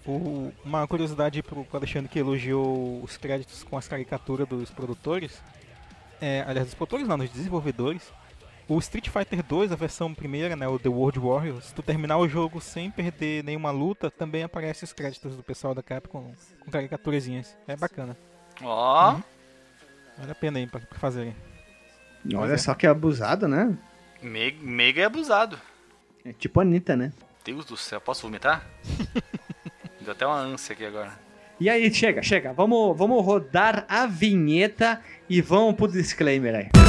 O, uma curiosidade pro Alexandre que elogiou os créditos com as caricaturas dos produtores. É, aliás, dos produtores não, dos desenvolvedores. O Street Fighter 2, a versão primeira, né, o The World Warriors, se tu terminar o jogo sem perder nenhuma luta, também aparece os créditos do pessoal da Capcom com caricaturazinhas. É bacana. Ó. Oh. Uhum. Vale a pena aí pra, pra fazerem. Olha é. só que abusado, né? Mega, mega é abusado. É tipo a Anitta, né? Deus do céu, posso vomitar? (laughs) Deu até uma ânsia aqui agora. E aí, chega, chega. Vamos, vamos rodar a vinheta e vamos pro disclaimer aí.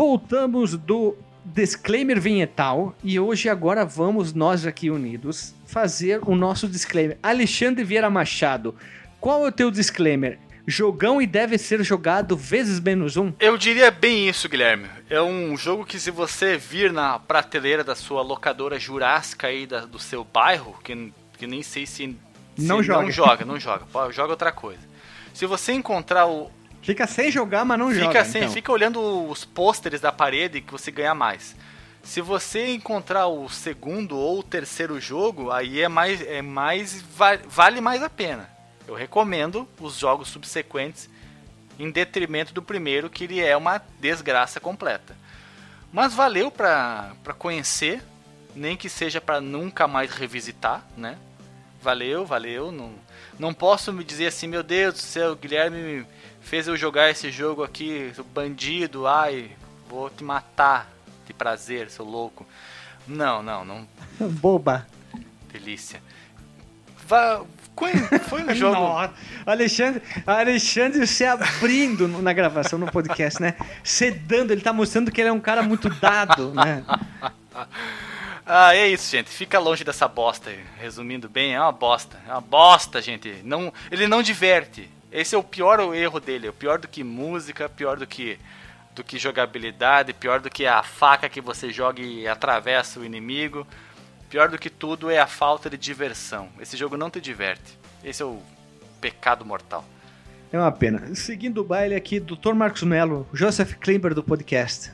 Voltamos do disclaimer vinhetal e hoje agora vamos nós aqui unidos fazer o nosso disclaimer. Alexandre Vieira Machado, qual é o teu disclaimer? jogão e deve ser jogado vezes menos um? Eu diria bem isso, Guilherme. É um jogo que se você vir na prateleira da sua locadora jurássica aí da, do seu bairro, que, que nem sei se, se não joga, não joga, não joga, joga outra coisa. Se você encontrar o Fica sem jogar, mas não fica joga. Sem, então. Fica olhando os pôsteres da parede que você ganha mais. Se você encontrar o segundo ou o terceiro jogo, aí é mais, é mais vale mais a pena. Eu recomendo os jogos subsequentes em detrimento do primeiro, que ele é uma desgraça completa. Mas valeu para conhecer, nem que seja para nunca mais revisitar, né? Valeu, valeu. Não, não posso me dizer assim, meu Deus do céu, Guilherme fez eu jogar esse jogo aqui, bandido, ai, vou te matar de prazer, seu louco. Não, não, não. (laughs) Boba. Delícia. Vá, foi no (laughs) jogo. Nossa, Alexandre, Alexandre se abrindo na gravação, no podcast, né? Sedando, ele tá mostrando que ele é um cara muito dado, né? (laughs) Ah, é isso, gente. Fica longe dessa bosta. Resumindo bem, é uma bosta. É uma bosta, gente. Não, ele não diverte. Esse é o pior erro dele. É o pior do que música, pior do que do que jogabilidade, pior do que a faca que você joga e atravessa o inimigo. Pior do que tudo é a falta de diversão. Esse jogo não te diverte. Esse é o pecado mortal. É uma pena. Seguindo o baile aqui, Dr. Marcos Melo, Joseph Klimber do podcast.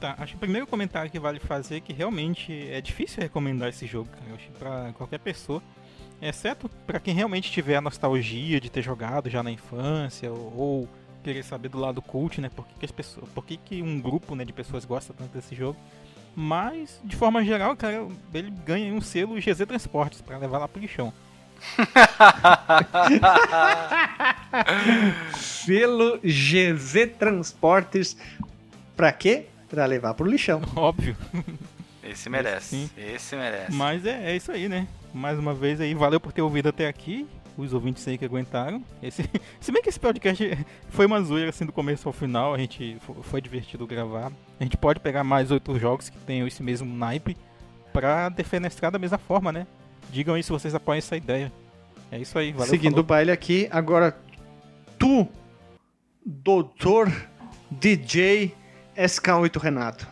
Tá, acho que o primeiro comentário que vale fazer é que realmente é difícil recomendar esse jogo, cara. Eu acho pra qualquer pessoa. Exceto para quem realmente tiver a nostalgia de ter jogado já na infância, ou, ou querer saber do lado cult, né? Por que, que as pessoas. Por que, que um grupo né, de pessoas gosta tanto desse jogo. Mas, de forma geral, cara, ele ganha um selo GZ Transportes para levar lá pro lixão. (laughs) selo GZ Transportes para quê? Para levar pro lixão. Óbvio. (laughs) Esse merece. Sim. Esse merece. Mas é, é isso aí, né? Mais uma vez aí, valeu por ter ouvido até aqui os ouvintes aí que aguentaram. Esse, (laughs) se bem que esse podcast (laughs) foi uma zoeira assim do começo ao final, a gente foi divertido gravar. A gente pode pegar mais outros jogos que tenham esse mesmo naipe pra defenestrar da mesma forma, né? Digam aí se vocês apoiam essa ideia. É isso aí, valeu. Seguindo falou. o baile aqui, agora tu, doutor DJ SK8 Renato.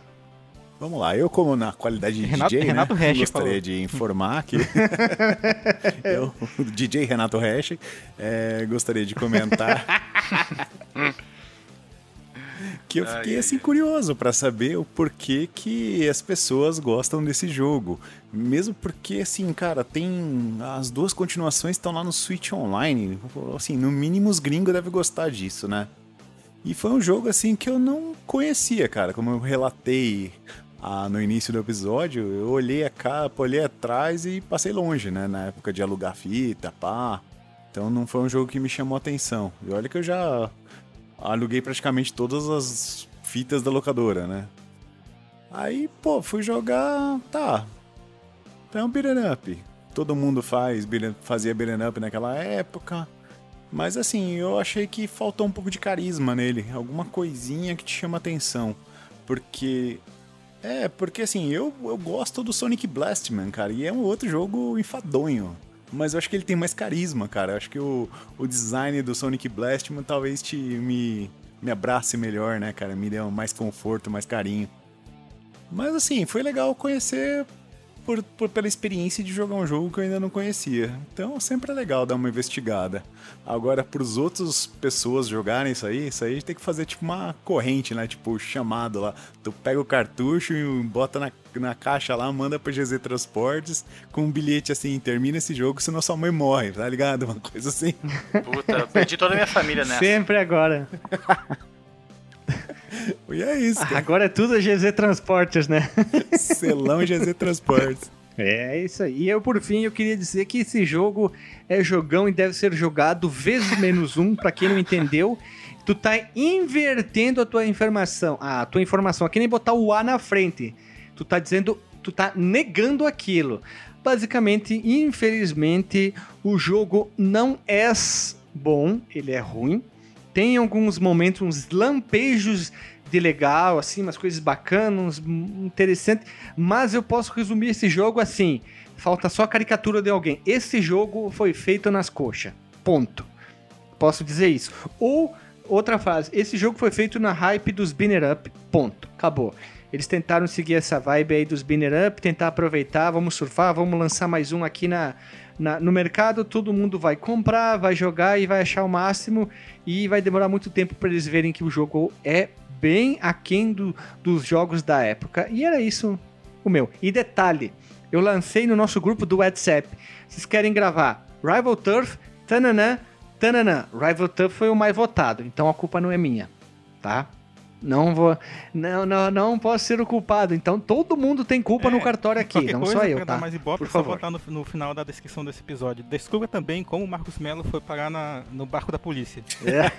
Vamos lá, eu como na qualidade de Renato, DJ, Renato né, Hash gostaria falou. de informar que (laughs) eu, o DJ Renato Hash, é, gostaria de comentar que eu fiquei assim curioso para saber o porquê que as pessoas gostam desse jogo. Mesmo porque assim, cara, tem as duas continuações estão lá no Switch Online, assim, no mínimo os gringos devem gostar disso, né? E foi um jogo assim que eu não conhecia, cara. Como eu relatei ah, no início do episódio, eu olhei a capa, olhei atrás e passei longe, né? Na época de alugar fita, pá. Então não foi um jogo que me chamou atenção. E olha que eu já aluguei praticamente todas as fitas da locadora, né? Aí, pô, fui jogar. Tá. É um beat'em up. Todo mundo faz, fazia beat'em up naquela época. Mas assim, eu achei que faltou um pouco de carisma nele, alguma coisinha que te chama atenção. Porque. É, porque assim, eu, eu gosto do Sonic Blastman, cara, e é um outro jogo enfadonho. Mas eu acho que ele tem mais carisma, cara. Eu acho que o, o design do Sonic Blastman talvez te me, me abrace melhor, né, cara? Me dê mais conforto, mais carinho. Mas assim, foi legal conhecer por, por, pela experiência de jogar um jogo que eu ainda não conhecia. Então sempre é legal dar uma investigada. Agora, para os outros pessoas jogarem isso aí, isso aí tem que fazer tipo uma corrente, né? Tipo, chamado lá. Tu pega o cartucho e bota na, na caixa lá, manda pro GZ Transportes com um bilhete assim: termina esse jogo, senão sua mãe morre, tá ligado? Uma coisa assim. Puta, perdi toda a minha família nessa. Sempre agora. (laughs) E é isso. Cara. Agora é tudo GZ Transportes, né? (laughs) Selão GZ Transportes. É isso aí. E eu, por fim, eu queria dizer que esse jogo é jogão e deve ser jogado vezes menos um, para quem não entendeu. Tu tá invertendo a tua informação. a tua informação. Aqui nem botar o A na frente. Tu tá dizendo, tu tá negando aquilo. Basicamente, infelizmente, o jogo não é bom, ele é ruim tem alguns momentos, uns lampejos de legal, assim, umas coisas bacanas, interessantes, mas eu posso resumir esse jogo assim: falta só a caricatura de alguém. Esse jogo foi feito nas coxas. Ponto. Posso dizer isso. Ou outra frase: esse jogo foi feito na hype dos Binner Up. Ponto. Acabou. Eles tentaram seguir essa vibe aí dos Binner Up, tentar aproveitar, vamos surfar, vamos lançar mais um aqui na, na, no mercado, todo mundo vai comprar, vai jogar e vai achar o máximo e vai demorar muito tempo para eles verem que o jogo é bem aquém do, dos jogos da época. E era isso o meu. E detalhe, eu lancei no nosso grupo do WhatsApp. Vocês querem gravar Rival Turf, tananã, tananã. Rival Turf foi o mais votado, então a culpa não é minha, tá? Não vou. Não, não, não posso ser o culpado. Então todo mundo tem culpa é, no cartório aqui, não só eu, tá? mais ibope, Por favor. botar no, no, final da descrição desse episódio. Descubra também como o Marcos Melo foi parar na, no barco da polícia. É.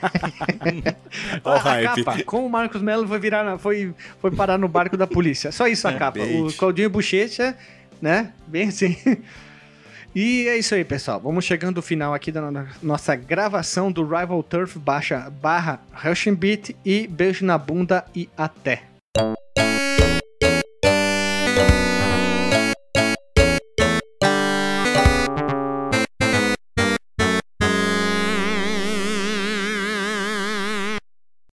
(laughs) (laughs) oh, a capa, como o Marcos Melo foi virar na, foi, foi parar no barco da polícia. Só isso a é, capa. O Claudinho Bochecha, né? Bem assim. E é isso aí, pessoal. Vamos chegando ao final aqui da nossa gravação do Rival Turf baixa, barra Rushing Beat e beijo na bunda e até.